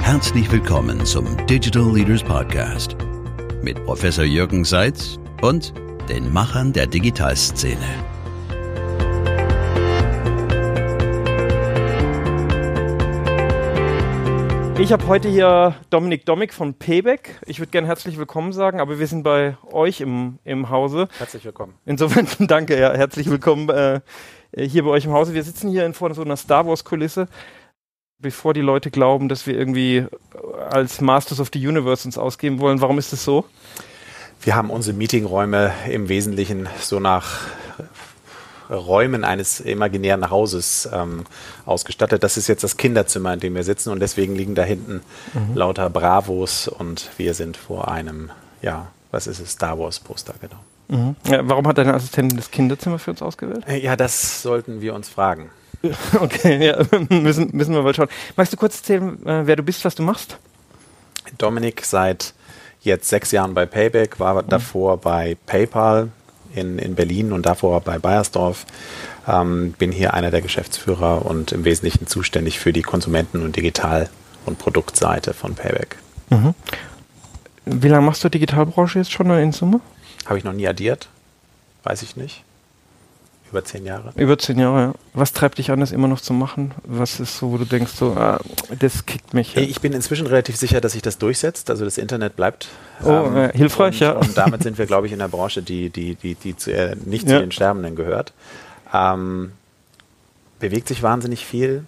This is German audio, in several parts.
Herzlich willkommen zum Digital Leaders Podcast mit Professor Jürgen Seitz und den Machern der Digitalszene. Ich habe heute hier Dominik Domik von Payback. Ich würde gerne herzlich willkommen sagen, aber wir sind bei euch im, im Hause. Herzlich willkommen. Insofern danke, ja, herzlich willkommen äh, hier bei euch im Hause. Wir sitzen hier in vor so einer Star Wars-Kulisse, bevor die Leute glauben, dass wir irgendwie als Masters of the Universe uns ausgeben wollen. Warum ist das so? Wir haben unsere Meetingräume im Wesentlichen so nach Räumen eines imaginären Hauses ähm, ausgestattet. Das ist jetzt das Kinderzimmer, in dem wir sitzen und deswegen liegen da hinten mhm. lauter Bravos und wir sind vor einem, ja, was ist es, Star Wars Poster, genau. Mhm. Ja, warum hat deine Assistentin das Kinderzimmer für uns ausgewählt? Äh, ja, das sollten wir uns fragen. Okay, ja, müssen, müssen wir mal schauen. Magst du kurz erzählen, äh, wer du bist, was du machst? Dominik seit jetzt sechs Jahren bei Payback, war mhm. davor bei PayPal in, in Berlin und davor bei Bayersdorf. Ähm, bin hier einer der Geschäftsführer und im Wesentlichen zuständig für die Konsumenten- und Digital- und Produktseite von Payback. Mhm. Wie lange machst du Digitalbranche jetzt schon in Summe? Habe ich noch nie addiert. Weiß ich nicht. Über zehn Jahre. Über zehn Jahre, ja. Was treibt dich an, das immer noch zu machen? Was ist so, wo du denkst, so, ah, das kickt mich? Ja. Ich bin inzwischen relativ sicher, dass sich das durchsetzt. Also das Internet bleibt oh, ähm, äh, hilfreich, und, ja. Und damit sind wir, glaube ich, in der Branche, die, die, die, die zu, äh, nicht ja. zu den Sterbenden gehört. Ähm, bewegt sich wahnsinnig viel.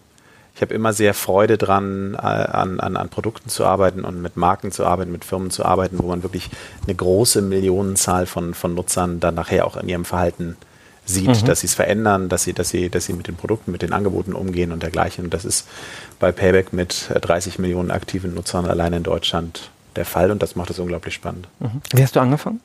Ich habe immer sehr Freude dran, äh, an, an, an Produkten zu arbeiten und mit Marken zu arbeiten, mit Firmen zu arbeiten, wo man wirklich eine große Millionenzahl von, von Nutzern dann nachher auch in ihrem Verhalten äh, sieht, mhm. dass sie es verändern, dass sie, dass sie, dass sie mit den Produkten, mit den Angeboten umgehen und dergleichen. Und das ist bei Payback mit 30 äh, Millionen aktiven Nutzern allein in Deutschland der Fall und das macht es unglaublich spannend. Mhm. Wie hast du angefangen?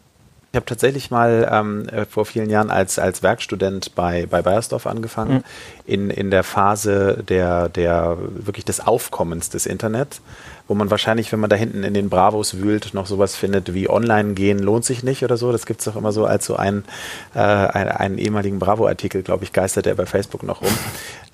Ich habe tatsächlich mal ähm, äh, vor vielen Jahren als, als Werkstudent bei, bei Bayersdorf angefangen, mhm. in, in der Phase der, der wirklich des Aufkommens des Internet wo man wahrscheinlich, wenn man da hinten in den Bravos wühlt, noch sowas findet wie online gehen lohnt sich nicht oder so. Das gibt es doch immer so als so ein, äh, einen, einen ehemaligen Bravo-Artikel, glaube ich, geistert der bei Facebook noch rum.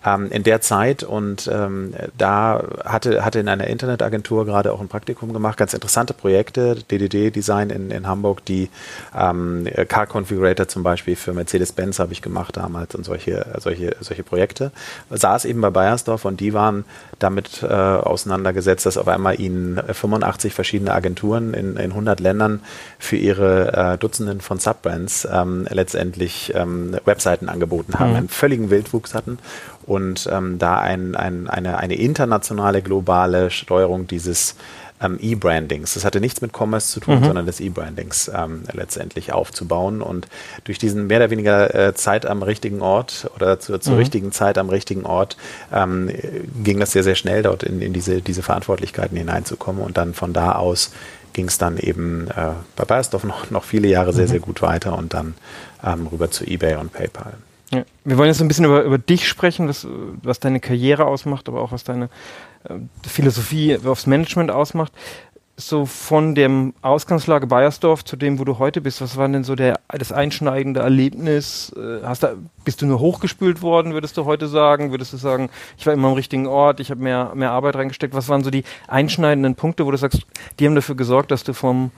Ähm, in der Zeit und ähm, da hatte, hatte in einer Internetagentur gerade auch ein Praktikum gemacht, ganz interessante Projekte, DDD-Design in, in Hamburg, die ähm, Car Configurator zum Beispiel für Mercedes-Benz habe ich gemacht damals und solche, solche, solche Projekte. Saß eben bei Bayersdorf und die waren damit äh, auseinandergesetzt, dass auf einmal einmal ihnen 85 verschiedene Agenturen in, in 100 Ländern für ihre äh, Dutzenden von Subbrands ähm, letztendlich ähm, Webseiten angeboten haben, mhm. einen völligen Wildwuchs hatten und ähm, da ein, ein, eine, eine internationale, globale Steuerung dieses ähm, E-Brandings. Das hatte nichts mit Commerce zu tun, mhm. sondern des E-Brandings ähm, letztendlich aufzubauen. Und durch diesen mehr oder weniger äh, Zeit am richtigen Ort oder zu, zur mhm. richtigen Zeit am richtigen Ort ähm, ging das sehr, sehr schnell dort in, in diese, diese Verantwortlichkeiten hineinzukommen. Und dann von da aus ging es dann eben äh, bei Bayersdorf noch, noch viele Jahre sehr, mhm. sehr gut weiter und dann ähm, rüber zu eBay und PayPal. Wir wollen jetzt ein bisschen über, über dich sprechen, was, was deine Karriere ausmacht, aber auch was deine äh, Philosophie aufs Management ausmacht. So von dem Ausgangslage Bayersdorf zu dem, wo du heute bist, was war denn so der, das einschneidende Erlebnis? Äh, hast da, bist du nur hochgespült worden, würdest du heute sagen? Würdest du sagen, ich war immer am richtigen Ort, ich habe mehr, mehr Arbeit reingesteckt? Was waren so die einschneidenden Punkte, wo du sagst, die haben dafür gesorgt, dass du vom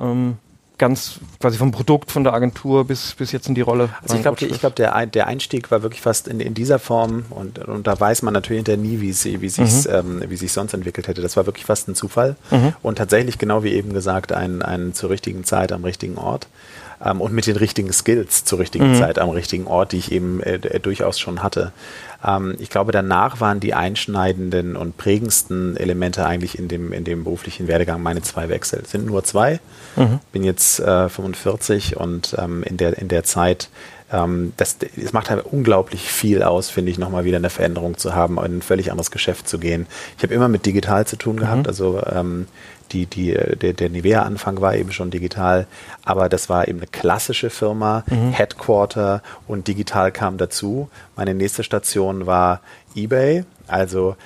ähm, ganz quasi vom Produkt, von der Agentur bis, bis jetzt in die Rolle. Also ich glaube, glaub, der, der Einstieg war wirklich fast in, in dieser Form und, und da weiß man natürlich hinterher nie, wie sie, wie sich's, mhm. ähm, wie sich sonst entwickelt hätte. Das war wirklich fast ein Zufall mhm. und tatsächlich genau wie eben gesagt ein, ein zur richtigen Zeit am richtigen Ort ähm, und mit den richtigen Skills zur richtigen mhm. Zeit am richtigen Ort, die ich eben äh, äh, durchaus schon hatte. Ähm, ich glaube, danach waren die einschneidenden und prägendsten Elemente eigentlich in dem, in dem beruflichen Werdegang meine zwei Wechsel. Es sind nur zwei. Mhm. Bin jetzt äh, 45 und ähm, in, der, in der Zeit ähm, das, das macht halt unglaublich viel aus, finde ich, nochmal wieder eine Veränderung zu haben, in ein völlig anderes Geschäft zu gehen. Ich habe immer mit digital zu tun gehabt, mhm. also ähm, die, die, der, der Nivea-Anfang war eben schon digital, aber das war eben eine klassische Firma, mhm. Headquarter und digital kam dazu. Meine nächste Station war eBay, also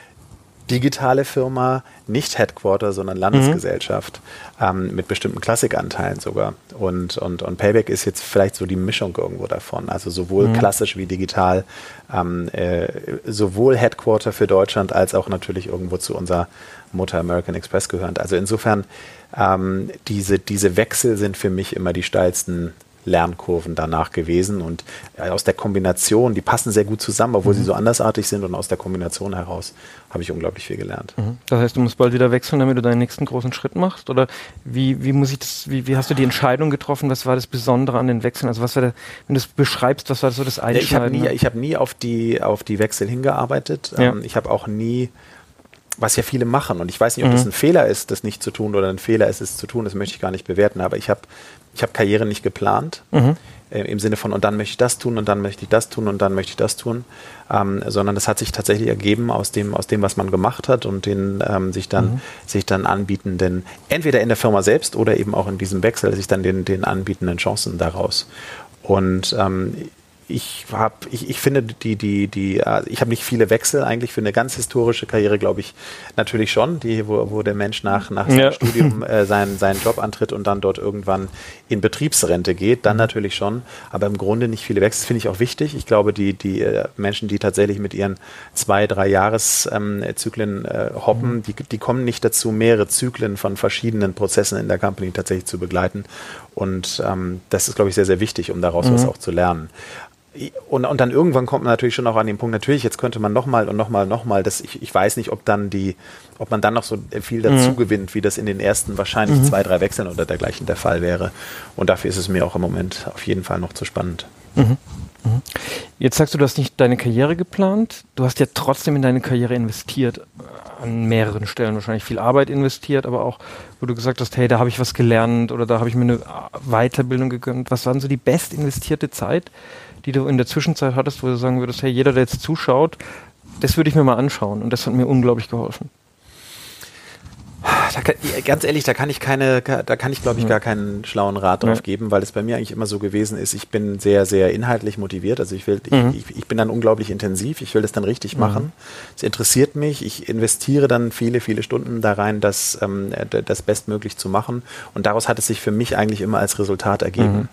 digitale Firma, nicht Headquarter, sondern Landesgesellschaft mhm. ähm, mit bestimmten Klassikanteilen sogar. Und, und, und Payback ist jetzt vielleicht so die Mischung irgendwo davon. Also sowohl mhm. klassisch wie digital, ähm, äh, sowohl Headquarter für Deutschland als auch natürlich irgendwo zu unserer Mutter American Express gehört. Also insofern, ähm, diese, diese Wechsel sind für mich immer die steilsten Lernkurven danach gewesen. Und äh, aus der Kombination, die passen sehr gut zusammen, obwohl mhm. sie so andersartig sind. Und aus der Kombination heraus habe ich unglaublich viel gelernt. Mhm. Das heißt, du musst bald wieder wechseln, damit du deinen nächsten großen Schritt machst? Oder wie, wie muss ich das, wie, wie hast du die Entscheidung getroffen? Was war das Besondere an den Wechseln? Also was war der, wenn du es beschreibst, was war das so das Einschneiden? Ich habe nie, hab nie auf, die, auf die Wechsel hingearbeitet. Ja. Ähm, ich habe auch nie was ja viele machen. Und ich weiß nicht, ob mhm. das ein Fehler ist, das nicht zu tun oder ein Fehler ist, es zu tun. Das möchte ich gar nicht bewerten. Aber ich habe ich habe Karriere nicht geplant. Mhm. Äh, Im Sinne von, und dann möchte ich das tun, und dann möchte ich das tun, und dann möchte ich das tun. Ähm, sondern das hat sich tatsächlich ergeben aus dem, aus dem, was man gemacht hat und den ähm, sich dann, mhm. sich dann anbietenden, entweder in der Firma selbst oder eben auch in diesem Wechsel, sich dann den, den anbietenden Chancen daraus. Und ähm, ich habe, ich, ich finde die, die, die, äh, ich habe nicht viele Wechsel eigentlich für eine ganz historische Karriere, glaube ich, natürlich schon, die, wo, wo der Mensch nach, nach seinem ja. Studium äh, seinen, seinen Job antritt und dann dort irgendwann in Betriebsrente geht, dann natürlich schon, aber im Grunde nicht viele Wechsel, finde ich auch wichtig. Ich glaube, die, die äh, Menschen, die tatsächlich mit ihren zwei, drei Jahreszyklen ähm, äh, hoppen, mhm. die, die kommen nicht dazu, mehrere Zyklen von verschiedenen Prozessen in der Company tatsächlich zu begleiten. Und ähm, das ist, glaube ich, sehr, sehr wichtig, um daraus mhm. was auch zu lernen und, und dann irgendwann kommt man natürlich schon auch an den Punkt, natürlich, jetzt könnte man nochmal und nochmal, nochmal, das, ich, ich weiß nicht, ob dann die, ob man dann noch so viel dazu mhm. gewinnt, wie das in den ersten wahrscheinlich mhm. zwei, drei Wechseln oder dergleichen der Fall wäre. Und dafür ist es mir auch im Moment auf jeden Fall noch zu spannend. Mhm. mhm. Jetzt sagst du, du hast nicht deine Karriere geplant, du hast ja trotzdem in deine Karriere investiert, an mehreren Stellen wahrscheinlich viel Arbeit investiert, aber auch, wo du gesagt hast, hey, da habe ich was gelernt oder da habe ich mir eine Weiterbildung gegönnt. Was waren so die best investierte Zeit, die du in der Zwischenzeit hattest, wo du sagen würdest, hey, jeder, der jetzt zuschaut, das würde ich mir mal anschauen und das hat mir unglaublich geholfen. Kann, ganz ehrlich, da kann ich keine, da kann ich glaube ich gar keinen schlauen Rat drauf ja. geben, weil es bei mir eigentlich immer so gewesen ist, ich bin sehr, sehr inhaltlich motiviert. Also ich will, mhm. ich, ich, bin dann unglaublich intensiv, ich will das dann richtig mhm. machen. Es interessiert mich, ich investiere dann viele, viele Stunden da rein, das, ähm, das bestmöglich zu machen. Und daraus hat es sich für mich eigentlich immer als Resultat ergeben. Mhm.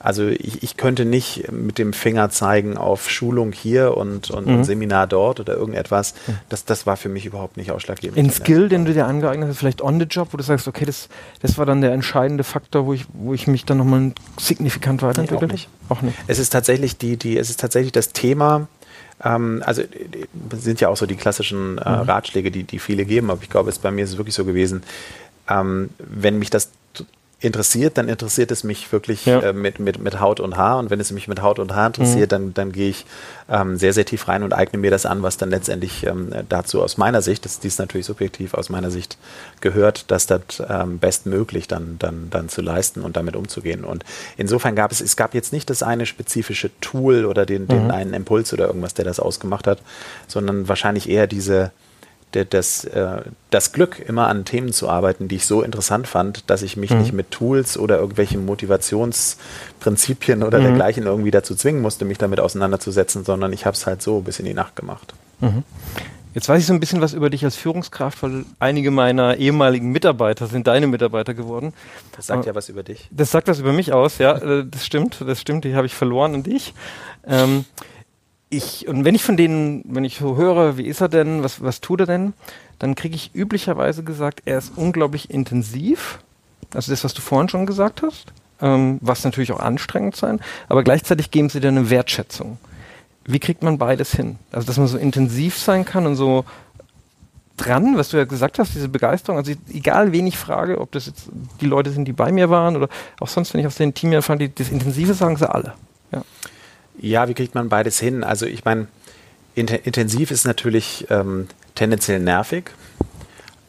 Also ich, ich könnte nicht mit dem Finger zeigen auf Schulung hier und, und, und Seminar dort oder irgendetwas. Das, das war für mich überhaupt nicht ausschlaggebend. Ein Skill, den du dir angeeignet hast, vielleicht on the job, wo du sagst, okay, das, das war dann der entscheidende Faktor, wo ich, wo ich mich dann nochmal signifikant weiterentwickle? Nee, auch, nicht. auch nicht. Es ist tatsächlich die, die, es ist tatsächlich das Thema, ähm, also sind ja auch so die klassischen äh, mhm. Ratschläge, die, die viele geben, aber ich glaube, es bei mir ist es wirklich so gewesen, ähm, wenn mich das interessiert, dann interessiert es mich wirklich ja. äh, mit, mit, mit Haut und Haar. Und wenn es mich mit Haut und Haar interessiert, mhm. dann, dann gehe ich ähm, sehr, sehr tief rein und eigne mir das an, was dann letztendlich ähm, dazu aus meiner Sicht, das dies natürlich subjektiv aus meiner Sicht gehört, dass das ähm, bestmöglich dann, dann, dann zu leisten und damit umzugehen. Und insofern gab es, es gab jetzt nicht das eine spezifische Tool oder den, den mhm. einen Impuls oder irgendwas, der das ausgemacht hat, sondern wahrscheinlich eher diese, das, äh, das Glück, immer an Themen zu arbeiten, die ich so interessant fand, dass ich mich mhm. nicht mit Tools oder irgendwelchen Motivationsprinzipien oder mhm. dergleichen irgendwie dazu zwingen musste, mich damit auseinanderzusetzen, sondern ich habe es halt so bis in die Nacht gemacht. Mhm. Jetzt weiß ich so ein bisschen was über dich als Führungskraft, weil einige meiner ehemaligen Mitarbeiter sind deine Mitarbeiter geworden. Das sagt ja was über dich. Das sagt was über mich aus, ja, äh, das stimmt, das stimmt, die habe ich verloren an dich. Ähm, ich, und wenn ich von denen, wenn ich so höre, wie ist er denn, was, was tut er denn, dann kriege ich üblicherweise gesagt, er ist unglaublich intensiv. Also das, was du vorhin schon gesagt hast, ähm, was natürlich auch anstrengend sein, aber gleichzeitig geben sie dir eine Wertschätzung. Wie kriegt man beides hin? Also, dass man so intensiv sein kann und so dran, was du ja gesagt hast, diese Begeisterung. Also egal wen ich frage, ob das jetzt die Leute sind, die bei mir waren oder auch sonst, wenn ich aus den Team erfahre, die, das Intensive sagen sie alle. Ja. Ja, wie kriegt man beides hin? Also ich meine, intensiv ist natürlich ähm, tendenziell nervig,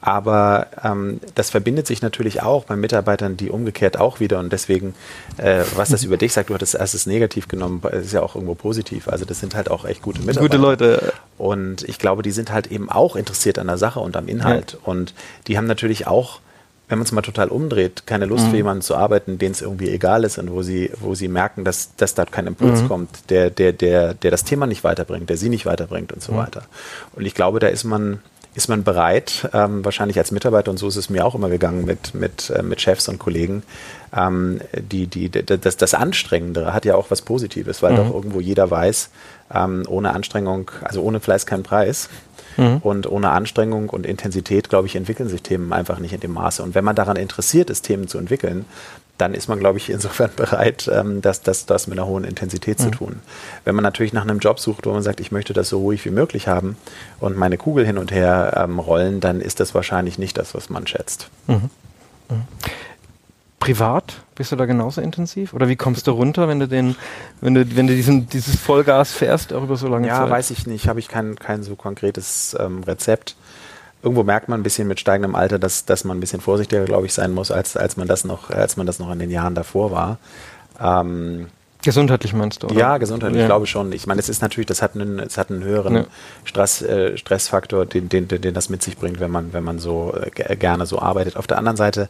aber ähm, das verbindet sich natürlich auch bei Mitarbeitern, die umgekehrt auch wieder und deswegen, äh, was das über dich sagt, du hattest erstes negativ genommen, ist ja auch irgendwo positiv. Also das sind halt auch echt gute Mitarbeiter. Gute Leute. Und ich glaube, die sind halt eben auch interessiert an der Sache und am Inhalt. Ja. Und die haben natürlich auch wenn man es mal total umdreht, keine Lust mhm. für jemanden zu arbeiten, denen es irgendwie egal ist und wo sie, wo sie merken, dass, dass da kein Impuls mhm. kommt, der, der, der, der das Thema nicht weiterbringt, der sie nicht weiterbringt und so mhm. weiter. Und ich glaube, da ist man ist man bereit, ähm, wahrscheinlich als Mitarbeiter, und so ist es mir auch immer gegangen mit, mit, äh, mit Chefs und Kollegen, ähm, die, die, das, das Anstrengendere hat ja auch was Positives, weil mhm. doch irgendwo jeder weiß, ähm, ohne Anstrengung, also ohne Fleiß kein Preis. Mhm. Und ohne Anstrengung und Intensität, glaube ich, entwickeln sich Themen einfach nicht in dem Maße. Und wenn man daran interessiert ist, Themen zu entwickeln, dann ist man, glaube ich, insofern bereit, ähm, das, das, das mit einer hohen Intensität mhm. zu tun. Wenn man natürlich nach einem Job sucht, wo man sagt, ich möchte das so ruhig wie möglich haben und meine Kugel hin und her ähm, rollen, dann ist das wahrscheinlich nicht das, was man schätzt. Mhm. Mhm. Privat bist du da genauso intensiv? Oder wie kommst du runter, wenn du den, wenn du, wenn du diesen, dieses Vollgas fährst, auch über so lange ja, Zeit? Ja, weiß ich nicht. Habe ich kein, kein so konkretes ähm, Rezept irgendwo merkt man ein bisschen mit steigendem Alter, dass, dass man ein bisschen vorsichtiger, glaube ich, sein muss, als, als man das noch, als man das noch in den Jahren davor war. Ähm, Gesundheitlich meinst du? Oder? Ja, gesundheitlich, ja. ich glaube schon. Ich meine, es ist natürlich, das hat einen, es hat einen höheren ja. Stress, äh, Stressfaktor, den, den, den, das mit sich bringt, wenn man, wenn man so äh, gerne so arbeitet. Auf der anderen Seite,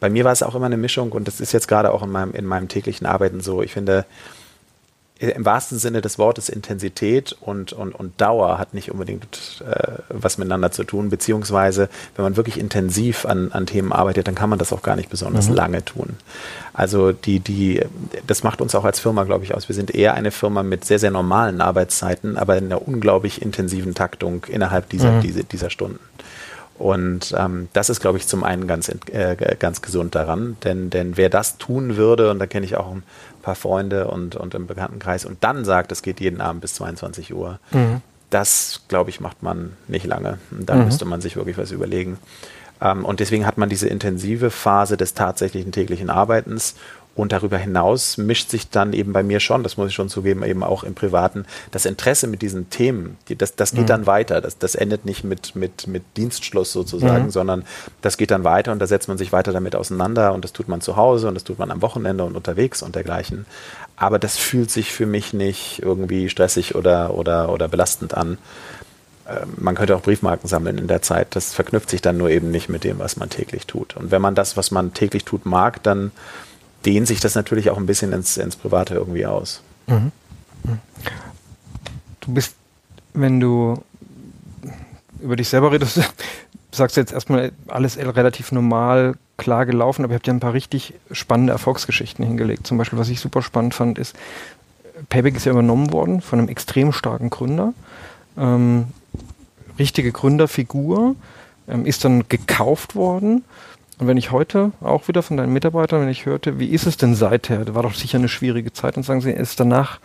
bei mir war es auch immer eine Mischung und das ist jetzt gerade auch in meinem, in meinem täglichen Arbeiten so. Ich finde, im wahrsten Sinne des Wortes Intensität und, und, und Dauer hat nicht unbedingt äh, was miteinander zu tun, beziehungsweise wenn man wirklich intensiv an, an Themen arbeitet, dann kann man das auch gar nicht besonders mhm. lange tun. Also die, die, das macht uns auch als Firma, glaube ich, aus. Wir sind eher eine Firma mit sehr, sehr normalen Arbeitszeiten, aber in einer unglaublich intensiven Taktung innerhalb dieser, mhm. dieser, dieser Stunden. Und ähm, das ist, glaube ich, zum einen ganz, äh, ganz gesund daran, denn, denn wer das tun würde, und da kenne ich auch ein paar Freunde und, und im Bekanntenkreis, und dann sagt, es geht jeden Abend bis 22 Uhr, mhm. das, glaube ich, macht man nicht lange. Und da mhm. müsste man sich wirklich was überlegen. Ähm, und deswegen hat man diese intensive Phase des tatsächlichen täglichen Arbeitens und darüber hinaus mischt sich dann eben bei mir schon, das muss ich schon zugeben, eben auch im Privaten, das Interesse mit diesen Themen, die, das, das geht mhm. dann weiter. Das, das endet nicht mit, mit, mit Dienstschluss sozusagen, mhm. sondern das geht dann weiter und da setzt man sich weiter damit auseinander und das tut man zu Hause und das tut man am Wochenende und unterwegs und dergleichen. Aber das fühlt sich für mich nicht irgendwie stressig oder, oder, oder belastend an. Ähm, man könnte auch Briefmarken sammeln in der Zeit. Das verknüpft sich dann nur eben nicht mit dem, was man täglich tut. Und wenn man das, was man täglich tut, mag, dann dehnt sich das natürlich auch ein bisschen ins, ins Private irgendwie aus. Mhm. Du bist, wenn du über dich selber redest, sagst du jetzt erstmal alles relativ normal, klar gelaufen, aber ihr habt ja ein paar richtig spannende Erfolgsgeschichten hingelegt. Zum Beispiel, was ich super spannend fand, ist, Payback ist ja übernommen worden von einem extrem starken Gründer. Ähm, richtige Gründerfigur, ähm, ist dann gekauft worden und wenn ich heute auch wieder von deinen Mitarbeitern, wenn ich hörte, wie ist es denn seither? Da war doch sicher eine schwierige Zeit und sagen sie, es ist danach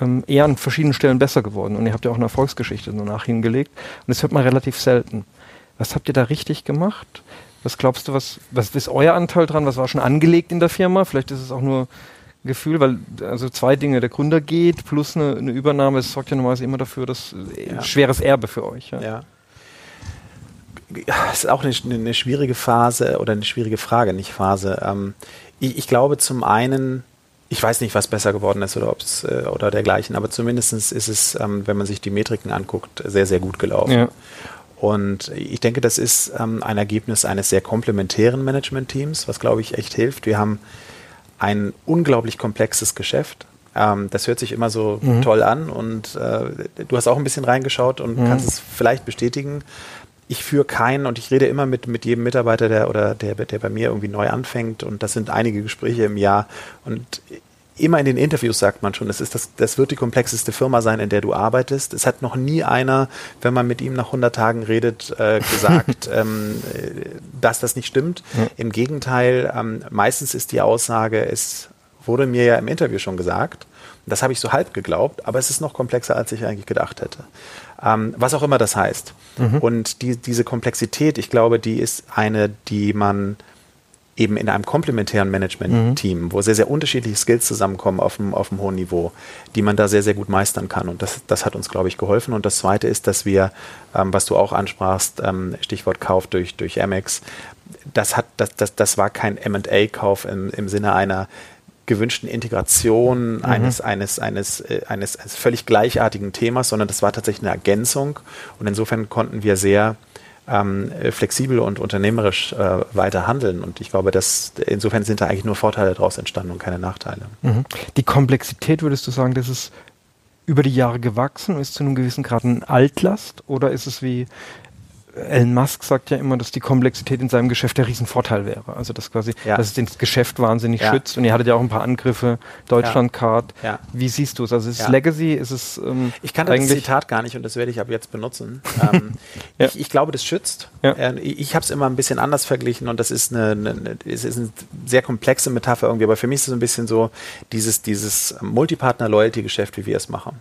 ähm, eher an verschiedenen Stellen besser geworden. Und ihr habt ja auch eine Erfolgsgeschichte danach hingelegt. Und das hört man relativ selten. Was habt ihr da richtig gemacht? Was glaubst du, was, was ist euer Anteil dran? Was war schon angelegt in der Firma? Vielleicht ist es auch nur ein Gefühl, weil also zwei Dinge, der Gründer geht plus eine, eine Übernahme, das sorgt ja normalerweise immer dafür, dass äh, ja. schweres Erbe für euch. Ja. ja ist auch eine, eine, schwierige Phase oder eine schwierige Frage, nicht Phase. Ähm, ich, ich, glaube zum einen, ich weiß nicht, was besser geworden ist oder ob es äh, oder dergleichen, aber zumindest ist es, ähm, wenn man sich die Metriken anguckt, sehr, sehr gut gelaufen. Ja. Und ich denke, das ist ähm, ein Ergebnis eines sehr komplementären Management-Teams, was glaube ich echt hilft. Wir haben ein unglaublich komplexes Geschäft. Ähm, das hört sich immer so mhm. toll an und äh, du hast auch ein bisschen reingeschaut und mhm. kannst es vielleicht bestätigen ich führe keinen und ich rede immer mit, mit jedem Mitarbeiter, der oder der, der bei mir irgendwie neu anfängt und das sind einige Gespräche im Jahr und immer in den Interviews sagt man schon, das ist das, das wird die komplexeste Firma sein, in der du arbeitest. Es hat noch nie einer, wenn man mit ihm nach 100 Tagen redet, äh, gesagt, ähm, dass das nicht stimmt. Ja. Im Gegenteil, ähm, meistens ist die Aussage, es wurde mir ja im Interview schon gesagt, das habe ich so halb geglaubt, aber es ist noch komplexer, als ich eigentlich gedacht hätte. Ähm, was auch immer das heißt. Mhm. Und die, diese Komplexität, ich glaube, die ist eine, die man eben in einem komplementären Management-Team, mhm. wo sehr, sehr unterschiedliche Skills zusammenkommen auf einem, auf einem hohen Niveau, die man da sehr, sehr gut meistern kann. Und das, das hat uns, glaube ich, geholfen. Und das Zweite ist, dass wir, ähm, was du auch ansprachst, ähm, Stichwort Kauf durch, durch Amex, das, hat, das, das, das war kein M&A-Kauf im, im Sinne einer gewünschten Integration mhm. eines, eines, eines, äh, eines, eines völlig gleichartigen Themas, sondern das war tatsächlich eine Ergänzung. Und insofern konnten wir sehr ähm, flexibel und unternehmerisch äh, weiter handeln. Und ich glaube, dass insofern sind da eigentlich nur Vorteile daraus entstanden und keine Nachteile. Mhm. Die Komplexität, würdest du sagen, das ist über die Jahre gewachsen, ist zu einem gewissen Grad ein Altlast oder ist es wie Elon Musk sagt ja immer, dass die Komplexität in seinem Geschäft der Riesenvorteil wäre. Also dass quasi, ja. dass es das Geschäft wahnsinnig ja. schützt. Und ihr hattet ja auch ein paar Angriffe, Deutschlandcard. Ja. Wie siehst du es? Also ist es Legacy? Ist es ähm, Ich kann das Zitat gar nicht und das werde ich ab jetzt benutzen. ähm, ich, ich, glaube, das schützt. Äh, ich habe es immer ein bisschen anders verglichen und das ist eine, eine, eine, es ist eine sehr komplexe Metapher irgendwie, aber für mich ist es ein bisschen so dieses, dieses Multipartner-Loyalty-Geschäft, wie wir es machen.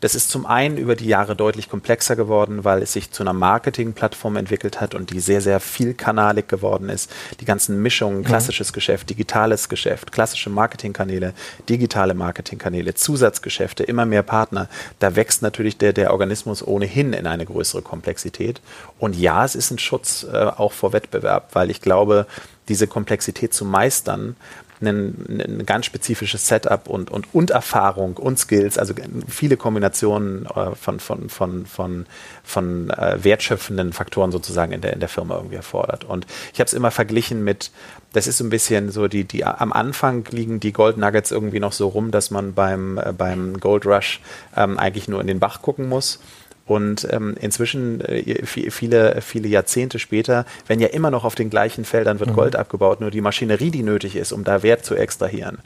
Das ist zum einen über die Jahre deutlich komplexer geworden, weil es sich zu einer Marketingplattform entwickelt hat und die sehr, sehr vielkanalig geworden ist. Die ganzen Mischungen, mhm. klassisches mhm. Geschäft, digitales Geschäft, klassische Marketingkanäle, digitale Marketingkanäle, Zusatzgeschäfte, immer mehr Partner. Da wächst natürlich der, der Organismus ohnehin in eine größere Komplexität. Und ja, es ist ein Schutz äh, auch vor Wettbewerb, weil ich glaube, diese Komplexität zu meistern, ein, ein ganz spezifisches Setup und, und, und Erfahrung und Skills, also viele Kombinationen äh, von, von, von, von, von äh, wertschöpfenden Faktoren sozusagen in der, in der Firma irgendwie erfordert. Und ich habe es immer verglichen mit, das ist so ein bisschen so, die, die am Anfang liegen die Gold Nuggets irgendwie noch so rum, dass man beim, äh, beim Gold Rush ähm, eigentlich nur in den Bach gucken muss. Und ähm, inzwischen, äh, viele, viele Jahrzehnte später, wenn ja immer noch auf den gleichen Feldern wird mhm. Gold abgebaut, nur die Maschinerie, die nötig ist, um da Wert zu extrahieren,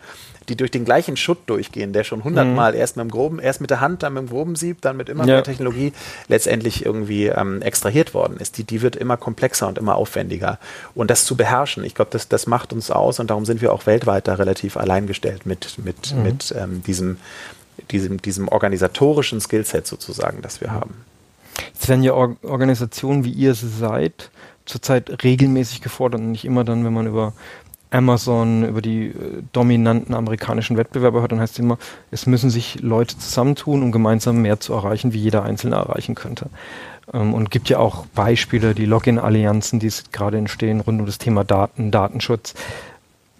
die durch den gleichen Schutt durchgehen, der schon hundertmal mhm. erst mit dem groben, erst mit der Hand, dann mit dem groben Sieb, dann mit immer ja. mehr Technologie letztendlich irgendwie ähm, extrahiert worden ist. Die, die wird immer komplexer und immer aufwendiger. Und das zu beherrschen, ich glaube, das, das macht uns aus und darum sind wir auch weltweit da relativ alleingestellt mit, mit, mhm. mit ähm, diesem diesem, diesem organisatorischen Skillset sozusagen, das wir haben. Jetzt werden ja Or Organisationen, wie ihr sie seid, zurzeit regelmäßig gefordert und nicht immer dann, wenn man über Amazon, über die äh, dominanten amerikanischen Wettbewerber hört, dann heißt es immer, es müssen sich Leute zusammentun, um gemeinsam mehr zu erreichen, wie jeder Einzelne erreichen könnte. Ähm, und gibt ja auch Beispiele, die Login-Allianzen, die gerade entstehen rund um das Thema Daten, Datenschutz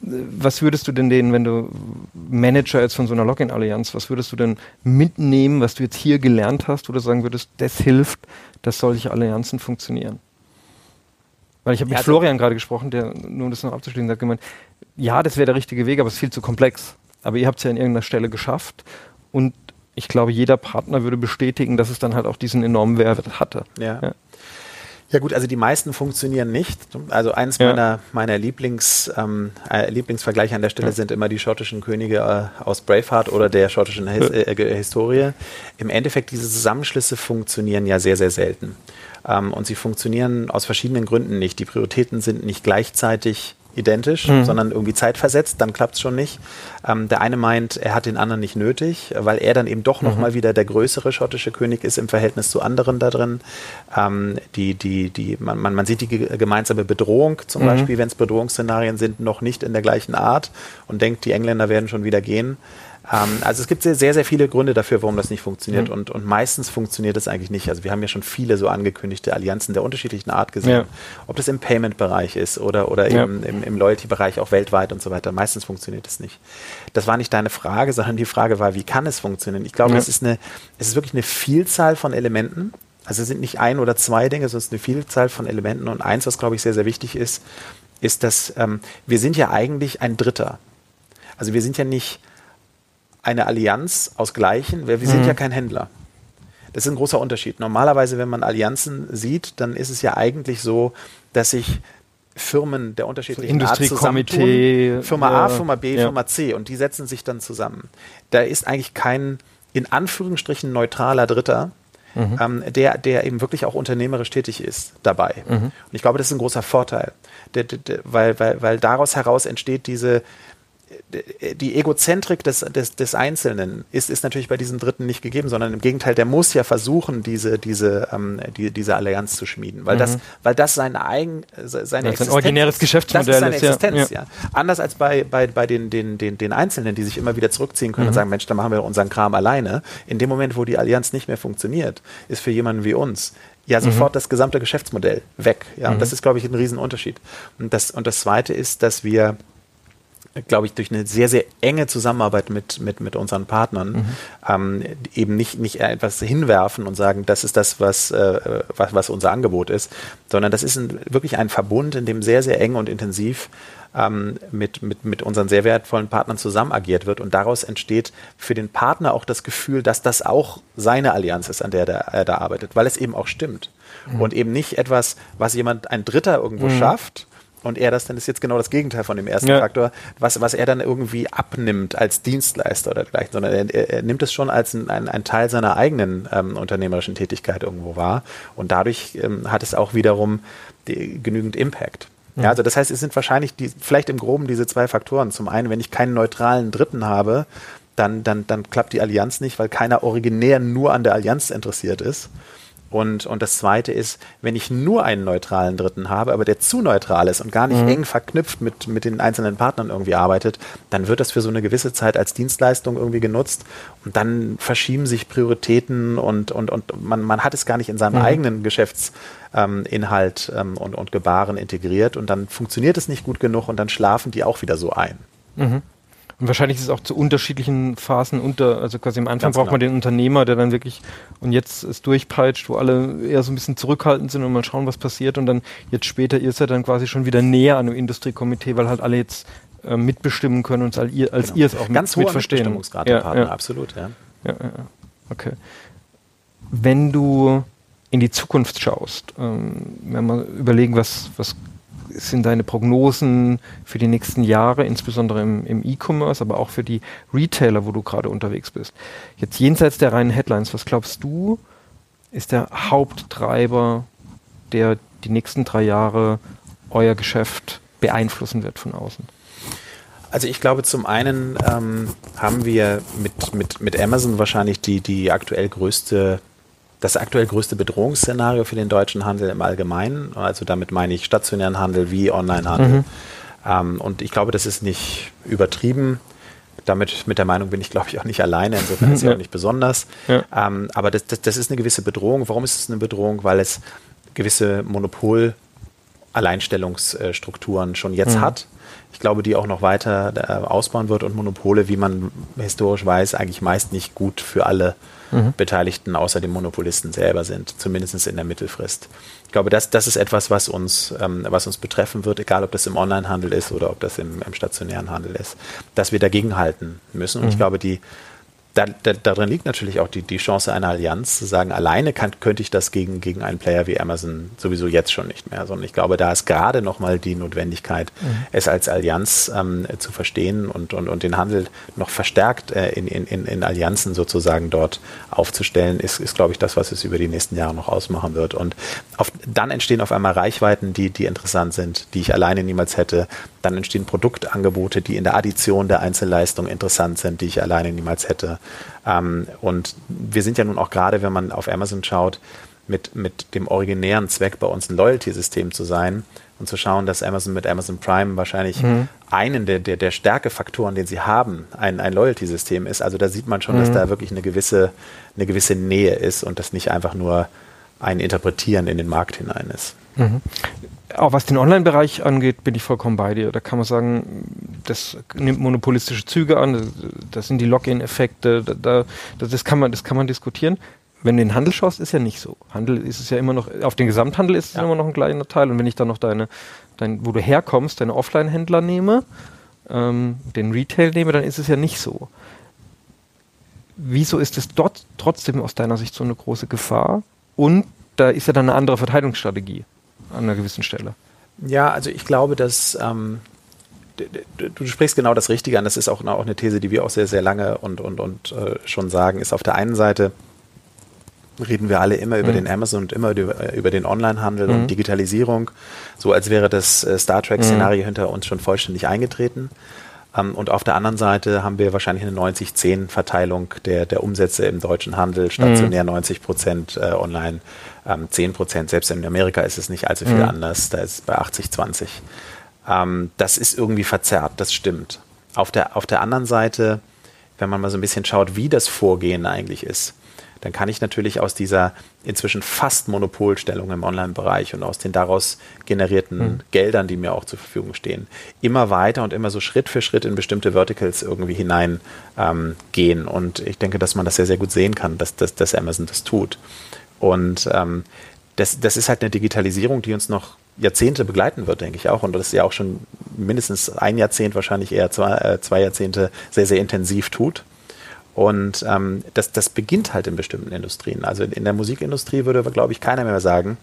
was würdest du denn denen, wenn du Manager jetzt von so einer Login-Allianz, was würdest du denn mitnehmen, was du jetzt hier gelernt hast, du sagen würdest, das hilft, dass solche Allianzen funktionieren? Weil ich habe mit ja, Florian gerade gesprochen, der, nur um das noch abzuschließen, hat gemeint, ja, das wäre der richtige Weg, aber es ist viel zu komplex. Aber ihr habt es ja an irgendeiner Stelle geschafft und ich glaube, jeder Partner würde bestätigen, dass es dann halt auch diesen enormen Wert hatte. ja. ja. Ja gut, also die meisten funktionieren nicht. Also eins ja. meiner, meiner Lieblings, ähm, äh, Lieblingsvergleiche an der Stelle ja. sind immer die schottischen Könige äh, aus Braveheart oder der schottischen His äh, Historie. Im Endeffekt, diese Zusammenschlüsse funktionieren ja sehr, sehr selten. Ähm, und sie funktionieren aus verschiedenen Gründen nicht. Die Prioritäten sind nicht gleichzeitig identisch, mhm. sondern irgendwie zeitversetzt, dann klappt es schon nicht. Ähm, der eine meint, er hat den anderen nicht nötig, weil er dann eben doch mhm. nochmal wieder der größere schottische König ist im Verhältnis zu anderen da drin. Ähm, die, die, die, man, man, man sieht die gemeinsame Bedrohung zum mhm. Beispiel, wenn es Bedrohungsszenarien sind, noch nicht in der gleichen Art und denkt, die Engländer werden schon wieder gehen. Ähm, also es gibt sehr, sehr, sehr viele Gründe dafür, warum das nicht funktioniert. Mhm. Und, und meistens funktioniert es eigentlich nicht. Also wir haben ja schon viele so angekündigte Allianzen der unterschiedlichen Art gesehen. Ja. Ob das im Payment-Bereich ist oder, oder ja. im, im, im Loyalty-Bereich auch weltweit und so weiter. Meistens funktioniert es nicht. Das war nicht deine Frage, sondern die Frage war, wie kann es funktionieren? Ich glaube, ja. es, ist eine, es ist wirklich eine Vielzahl von Elementen. Also es sind nicht ein oder zwei Dinge, sondern es ist eine Vielzahl von Elementen. Und eins, was, glaube ich, sehr, sehr wichtig ist, ist, dass ähm, wir sind ja eigentlich ein Dritter. Also wir sind ja nicht eine Allianz aus Gleichen, weil wir mhm. sind ja kein Händler. Das ist ein großer Unterschied. Normalerweise, wenn man Allianzen sieht, dann ist es ja eigentlich so, dass sich Firmen der unterschiedlichen so Art zusammentun. Firma ja, A, Firma B, ja. Firma C und die setzen sich dann zusammen. Da ist eigentlich kein in Anführungsstrichen neutraler Dritter, mhm. ähm, der, der eben wirklich auch unternehmerisch tätig ist dabei. Mhm. Und ich glaube, das ist ein großer Vorteil, der, der, weil, weil, weil daraus heraus entsteht diese, die Egozentrik des, des, des Einzelnen ist, ist natürlich bei diesem Dritten nicht gegeben, sondern im Gegenteil, der muss ja versuchen, diese, diese, ähm, die, diese Allianz zu schmieden, weil, mhm. das, weil das sein eigen, seine das ist ein originäres Geschäftsmodell ist. Seine Existenz, ja. ja. Anders als bei, bei, bei den, den, den, den Einzelnen, die sich immer wieder zurückziehen können mhm. und sagen, Mensch, da machen wir unseren Kram alleine. In dem Moment, wo die Allianz nicht mehr funktioniert, ist für jemanden wie uns ja sofort mhm. das gesamte Geschäftsmodell weg. Ja, und das mhm. ist, glaube ich, ein Riesenunterschied. Und das, und das Zweite ist, dass wir glaube ich, durch eine sehr, sehr enge Zusammenarbeit mit, mit, mit unseren Partnern mhm. ähm, eben nicht, nicht etwas hinwerfen und sagen, das ist das, was, äh, was, was unser Angebot ist, sondern das ist ein, wirklich ein Verbund, in dem sehr, sehr eng und intensiv ähm, mit, mit, mit unseren sehr wertvollen Partnern zusammen agiert wird. Und daraus entsteht für den Partner auch das Gefühl, dass das auch seine Allianz ist, an der er da arbeitet, weil es eben auch stimmt. Mhm. Und eben nicht etwas, was jemand, ein Dritter irgendwo mhm. schafft, und er das dann ist jetzt genau das Gegenteil von dem ersten ja. Faktor, was, was er dann irgendwie abnimmt als Dienstleister oder gleich, sondern er, er nimmt es schon als ein, ein, ein Teil seiner eigenen ähm, unternehmerischen Tätigkeit irgendwo wahr und dadurch ähm, hat es auch wiederum die, genügend Impact. Ja, also das heißt, es sind wahrscheinlich die, vielleicht im Groben diese zwei Faktoren. Zum einen, wenn ich keinen neutralen Dritten habe, dann, dann, dann klappt die Allianz nicht, weil keiner originär nur an der Allianz interessiert ist. Und, und das Zweite ist, wenn ich nur einen neutralen Dritten habe, aber der zu neutral ist und gar nicht mhm. eng verknüpft mit, mit den einzelnen Partnern irgendwie arbeitet, dann wird das für so eine gewisse Zeit als Dienstleistung irgendwie genutzt und dann verschieben sich Prioritäten und, und, und man, man hat es gar nicht in seinem mhm. eigenen Geschäftsinhalt ähm, ähm, und, und Gebaren integriert und dann funktioniert es nicht gut genug und dann schlafen die auch wieder so ein. Mhm. Und wahrscheinlich ist es auch zu unterschiedlichen Phasen unter, also quasi am Anfang Ganz braucht genau. man den Unternehmer, der dann wirklich und jetzt es durchpeitscht, wo alle eher so ein bisschen zurückhaltend sind und mal schauen, was passiert und dann jetzt später ist er dann quasi schon wieder näher an dem Industriekomitee, weil halt alle jetzt äh, mitbestimmen können und als ihr, als genau. ihr es auch Ganz mit, mit verstehen. ja, Partner, ja. absolut, ja. ja. Ja, Okay. Wenn du in die Zukunft schaust, ähm, wenn wir überlegen, was, was sind deine Prognosen für die nächsten Jahre, insbesondere im, im E-Commerce, aber auch für die Retailer, wo du gerade unterwegs bist? Jetzt jenseits der reinen Headlines, was glaubst du, ist der Haupttreiber, der die nächsten drei Jahre euer Geschäft beeinflussen wird von außen? Also ich glaube, zum einen ähm, haben wir mit, mit, mit Amazon wahrscheinlich die, die aktuell größte das aktuell größte Bedrohungsszenario für den deutschen Handel im Allgemeinen. Also damit meine ich stationären Handel wie Onlinehandel. Mhm. Ähm, und ich glaube, das ist nicht übertrieben. Damit mit der Meinung bin ich, glaube ich, auch nicht alleine. Insofern ist es ja. auch nicht besonders. Ja. Ähm, aber das, das, das ist eine gewisse Bedrohung. Warum ist es eine Bedrohung? Weil es gewisse Monopol- Alleinstellungsstrukturen schon jetzt mhm. hat. Ich glaube, die auch noch weiter äh, ausbauen wird und Monopole, wie man historisch weiß, eigentlich meist nicht gut für alle mhm. Beteiligten außer den Monopolisten selber sind, zumindest in der Mittelfrist. Ich glaube, das, das ist etwas, was uns, ähm, was uns betreffen wird, egal ob das im Onlinehandel ist oder ob das im, im stationären Handel ist, dass wir dagegenhalten müssen. Und mhm. ich glaube, die da, da, darin liegt natürlich auch die, die Chance einer Allianz, zu sagen, alleine kann, könnte ich das gegen, gegen einen Player wie Amazon sowieso jetzt schon nicht mehr, sondern ich glaube, da ist gerade nochmal die Notwendigkeit, mhm. es als Allianz ähm, zu verstehen und, und, und den Handel noch verstärkt äh, in, in, in Allianzen sozusagen dort aufzustellen, ist, ist, glaube ich, das, was es über die nächsten Jahre noch ausmachen wird. Und auf, dann entstehen auf einmal Reichweiten, die, die interessant sind, die ich alleine niemals hätte. Dann entstehen Produktangebote, die in der Addition der Einzelleistung interessant sind, die ich alleine niemals hätte. Ähm, und wir sind ja nun auch gerade, wenn man auf Amazon schaut, mit, mit dem originären Zweck bei uns ein Loyalty-System zu sein und zu schauen, dass Amazon mit Amazon Prime wahrscheinlich mhm. einen der, der, der Stärkefaktoren, den sie haben, ein, ein Loyalty-System ist. Also da sieht man schon, mhm. dass da wirklich eine gewisse, eine gewisse Nähe ist und das nicht einfach nur ein Interpretieren in den Markt hinein ist. Mhm. Auch was den Online-Bereich angeht, bin ich vollkommen bei dir. Da kann man sagen, das nimmt monopolistische Züge an, das sind die Login-Effekte, da, da, das, kann man, das kann man diskutieren. Wenn du in den Handel schaust, ist ja nicht so. Handel ist es ja immer noch, auf den Gesamthandel ist es ja. immer noch ein kleiner Teil. Und wenn ich dann noch deine, dein, wo du herkommst, deine Offline-Händler nehme, ähm, den Retail nehme, dann ist es ja nicht so. Wieso ist es dort trotzdem aus deiner Sicht so eine große Gefahr? Und da ist ja dann eine andere Verteidigungsstrategie an einer gewissen Stelle. Ja, also ich glaube, dass ähm, du, du, sprichst genau das Richtige an. Das ist auch, auch eine These, die wir auch sehr, sehr lange und, und, und äh, schon sagen, ist auf der einen Seite reden wir alle immer über mhm. den Amazon und immer über, über den Onlinehandel mhm. und Digitalisierung, so als wäre das äh, Star Trek-Szenario mhm. hinter uns schon vollständig eingetreten. Ähm, und auf der anderen Seite haben wir wahrscheinlich eine 90-10-Verteilung der, der Umsätze im deutschen Handel, stationär 90 mhm. Prozent, äh, online ähm, 10 Prozent. Selbst in Amerika ist es nicht allzu viel mhm. anders. Da ist es bei 80-20. Ähm, das ist irgendwie verzerrt, das stimmt. Auf der, auf der anderen Seite, wenn man mal so ein bisschen schaut, wie das Vorgehen eigentlich ist, dann kann ich natürlich aus dieser inzwischen fast Monopolstellung im Online-Bereich und aus den daraus generierten mhm. Geldern, die mir auch zur Verfügung stehen, immer weiter und immer so Schritt für Schritt in bestimmte Verticals irgendwie hineingehen. Ähm, und ich denke, dass man das sehr, sehr gut sehen kann, dass, dass, dass Amazon das tut. Und ähm, das, das ist halt eine Digitalisierung, die uns noch Jahrzehnte begleiten wird, denke ich auch. Und das ja auch schon mindestens ein Jahrzehnt, wahrscheinlich eher zwei, äh, zwei Jahrzehnte sehr, sehr intensiv tut. Und ähm, das, das beginnt halt in bestimmten Industrien. Also in der Musikindustrie würde, glaube ich, keiner mehr sagen,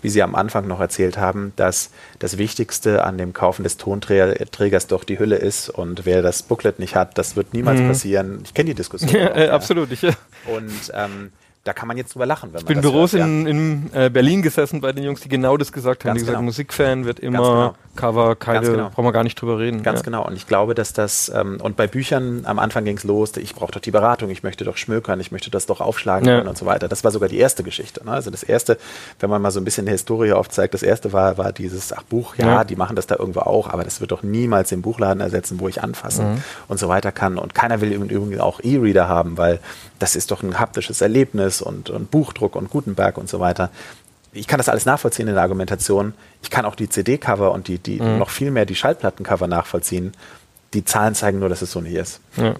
wie Sie am Anfang noch erzählt haben, dass das Wichtigste an dem Kaufen des Tonträgers doch die Hülle ist. Und wer das Booklet nicht hat, das wird niemals mhm. passieren. Ich kenne die Diskussion. Ja, auch, äh, ja. Absolut. Ich, ja. Und ähm, da kann man jetzt drüber lachen. Wenn man ich bin in Büros hört, in, in äh, Berlin gesessen bei den Jungs, die genau das gesagt haben. Ganz die gesagt, genau. Musikfan wird immer genau. Cover, keine, genau. brauchen wir gar nicht drüber reden. Ganz ja. genau. Und ich glaube, dass das, ähm, und bei Büchern am Anfang ging es los, ich brauche doch die Beratung, ich möchte doch schmökern, ich möchte das doch aufschlagen ja. können und so weiter. Das war sogar die erste Geschichte. Ne? Also das erste, wenn man mal so ein bisschen die Historie aufzeigt, das erste war, war dieses, ach Buch, ja, ja, die machen das da irgendwo auch, aber das wird doch niemals den Buchladen ersetzen, wo ich anfassen mhm. und so weiter kann. Und keiner will übrigens auch E-Reader haben, weil das ist doch ein haptisches Erlebnis und, und Buchdruck und Gutenberg und so weiter. Ich kann das alles nachvollziehen in der Argumentation. Ich kann auch die CD-Cover und die, die mhm. noch viel mehr die Schallplattencover nachvollziehen. Die Zahlen zeigen nur, dass es so nicht ist. Ja.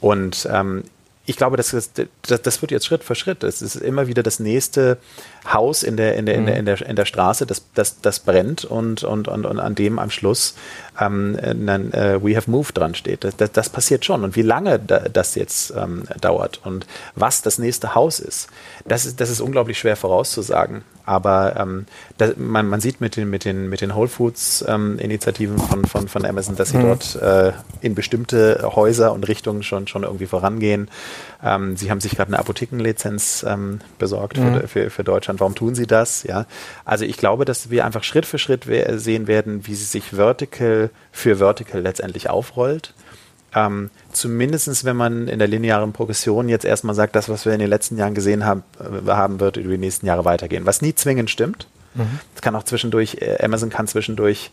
Und ähm, ich glaube, das, ist, das, das, wird jetzt Schritt für Schritt. Es ist immer wieder das nächste Haus in der, in der, in der, in der, in der Straße, das, das, das brennt und, und, und, und an dem am Schluss ähm, dann, äh, We have moved dran steht. Das, das, das, passiert schon. Und wie lange da, das jetzt ähm, dauert und was das nächste Haus ist, das ist, das ist unglaublich schwer vorauszusagen. Aber ähm, das, man, man, sieht mit den, mit den, mit den Whole Foods ähm, Initiativen von, von, von Amazon, dass sie mhm. dort äh, in bestimmte Häuser und Richtungen schon, schon irgendwie vorangehen. Ähm, sie haben sich gerade eine Apothekenlizenz ähm, besorgt mhm. für, für, für, Deutschland. Warum tun sie das? Ja, also ich glaube, dass wir einfach Schritt für Schritt we sehen werden, wie sie sich Vertical für Vertical letztendlich aufrollt. Ähm, zumindest wenn man in der linearen Progression jetzt erstmal sagt, das, was wir in den letzten Jahren gesehen haben, äh, haben wird über die nächsten Jahre weitergehen. Was nie zwingend stimmt. Mhm. Es mhm. kann auch zwischendurch, äh, Amazon kann zwischendurch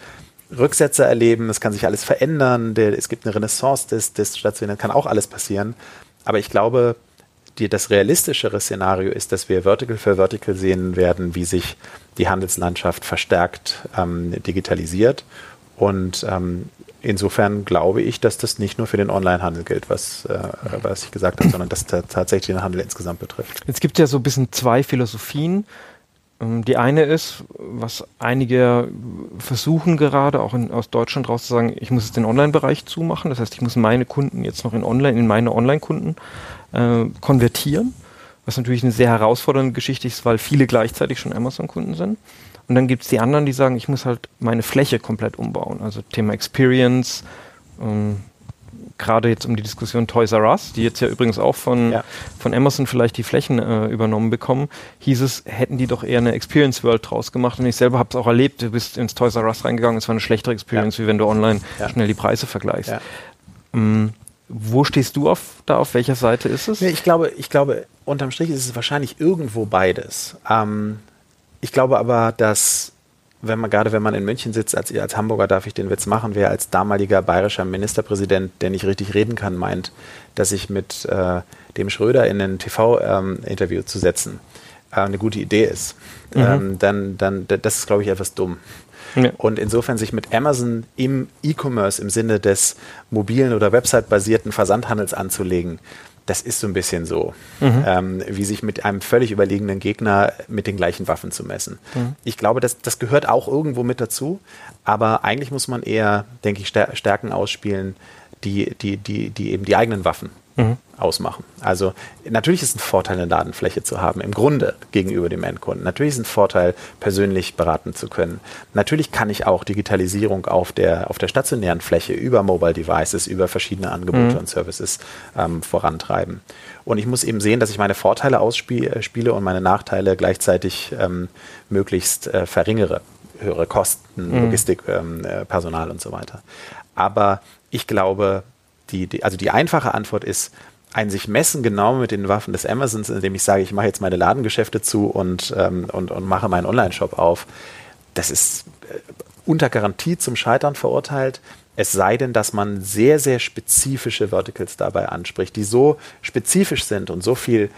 Rücksätze erleben, es kann sich alles verändern, der, es gibt eine Renaissance des, des Stationären, kann auch alles passieren. Aber ich glaube, die, das realistischere Szenario ist, dass wir Vertical für Vertical sehen werden, wie sich die Handelslandschaft verstärkt ähm, digitalisiert. Und ähm, insofern glaube ich, dass das nicht nur für den Onlinehandel gilt, was, äh, was ich gesagt habe, sondern dass tatsächlich den Handel insgesamt betrifft. Jetzt gibt es ja so ein bisschen zwei Philosophien. Ähm, die eine ist, was einige versuchen gerade, auch in, aus Deutschland raus zu sagen, ich muss jetzt den Online-Bereich zumachen. Das heißt, ich muss meine Kunden jetzt noch in Online, in meine Online-Kunden äh, konvertieren. Was natürlich eine sehr herausfordernde Geschichte ist, weil viele gleichzeitig schon Amazon-Kunden sind. Und dann gibt es die anderen, die sagen, ich muss halt meine Fläche komplett umbauen. Also Thema Experience, ähm, gerade jetzt um die Diskussion Toys R Us, die jetzt ja übrigens auch von, ja. von Amazon vielleicht die Flächen äh, übernommen bekommen, hieß es, hätten die doch eher eine Experience World draus gemacht. Und ich selber habe es auch erlebt, du bist ins Toys R Us reingegangen, es war eine schlechtere Experience, ja. wie wenn du online ja. schnell die Preise vergleichst. Ähm, wo stehst du auf, da? Auf welcher Seite ist es? Nee, ich glaube, ich glaube, unterm Strich ist es wahrscheinlich irgendwo beides. Ähm, ich glaube aber, dass wenn man gerade wenn man in München sitzt, als, als Hamburger darf ich den Witz machen, wer als damaliger bayerischer Ministerpräsident, der nicht richtig reden kann, meint, dass sich mit äh, dem Schröder in ein TV-Interview ähm, zu setzen, äh, eine gute Idee ist, mhm. ähm, dann, dann das ist, glaube ich, etwas dumm. Ja. Und insofern sich mit Amazon im E-Commerce im Sinne des mobilen oder Website-basierten Versandhandels anzulegen, das ist so ein bisschen so, mhm. ähm, wie sich mit einem völlig überlegenen Gegner mit den gleichen Waffen zu messen. Mhm. Ich glaube, das, das gehört auch irgendwo mit dazu, aber eigentlich muss man eher, denke ich, Stärken ausspielen, die, die, die, die eben die eigenen Waffen mhm. Ausmachen. Also natürlich ist ein Vorteil, eine Datenfläche zu haben, im Grunde gegenüber dem Endkunden. Natürlich ist ein Vorteil, persönlich beraten zu können. Natürlich kann ich auch Digitalisierung auf der, auf der stationären Fläche über Mobile Devices, über verschiedene Angebote mhm. und Services ähm, vorantreiben. Und ich muss eben sehen, dass ich meine Vorteile ausspiele und meine Nachteile gleichzeitig ähm, möglichst äh, verringere. Höhere Kosten, mhm. Logistik, ähm, äh, Personal und so weiter. Aber ich glaube, die, die, also die einfache Antwort ist, ein sich messen genau mit den Waffen des Amazons, indem ich sage, ich mache jetzt meine Ladengeschäfte zu und, ähm, und, und mache meinen Online-Shop auf, das ist äh, unter Garantie zum Scheitern verurteilt. Es sei denn, dass man sehr, sehr spezifische Verticals dabei anspricht, die so spezifisch sind und so viel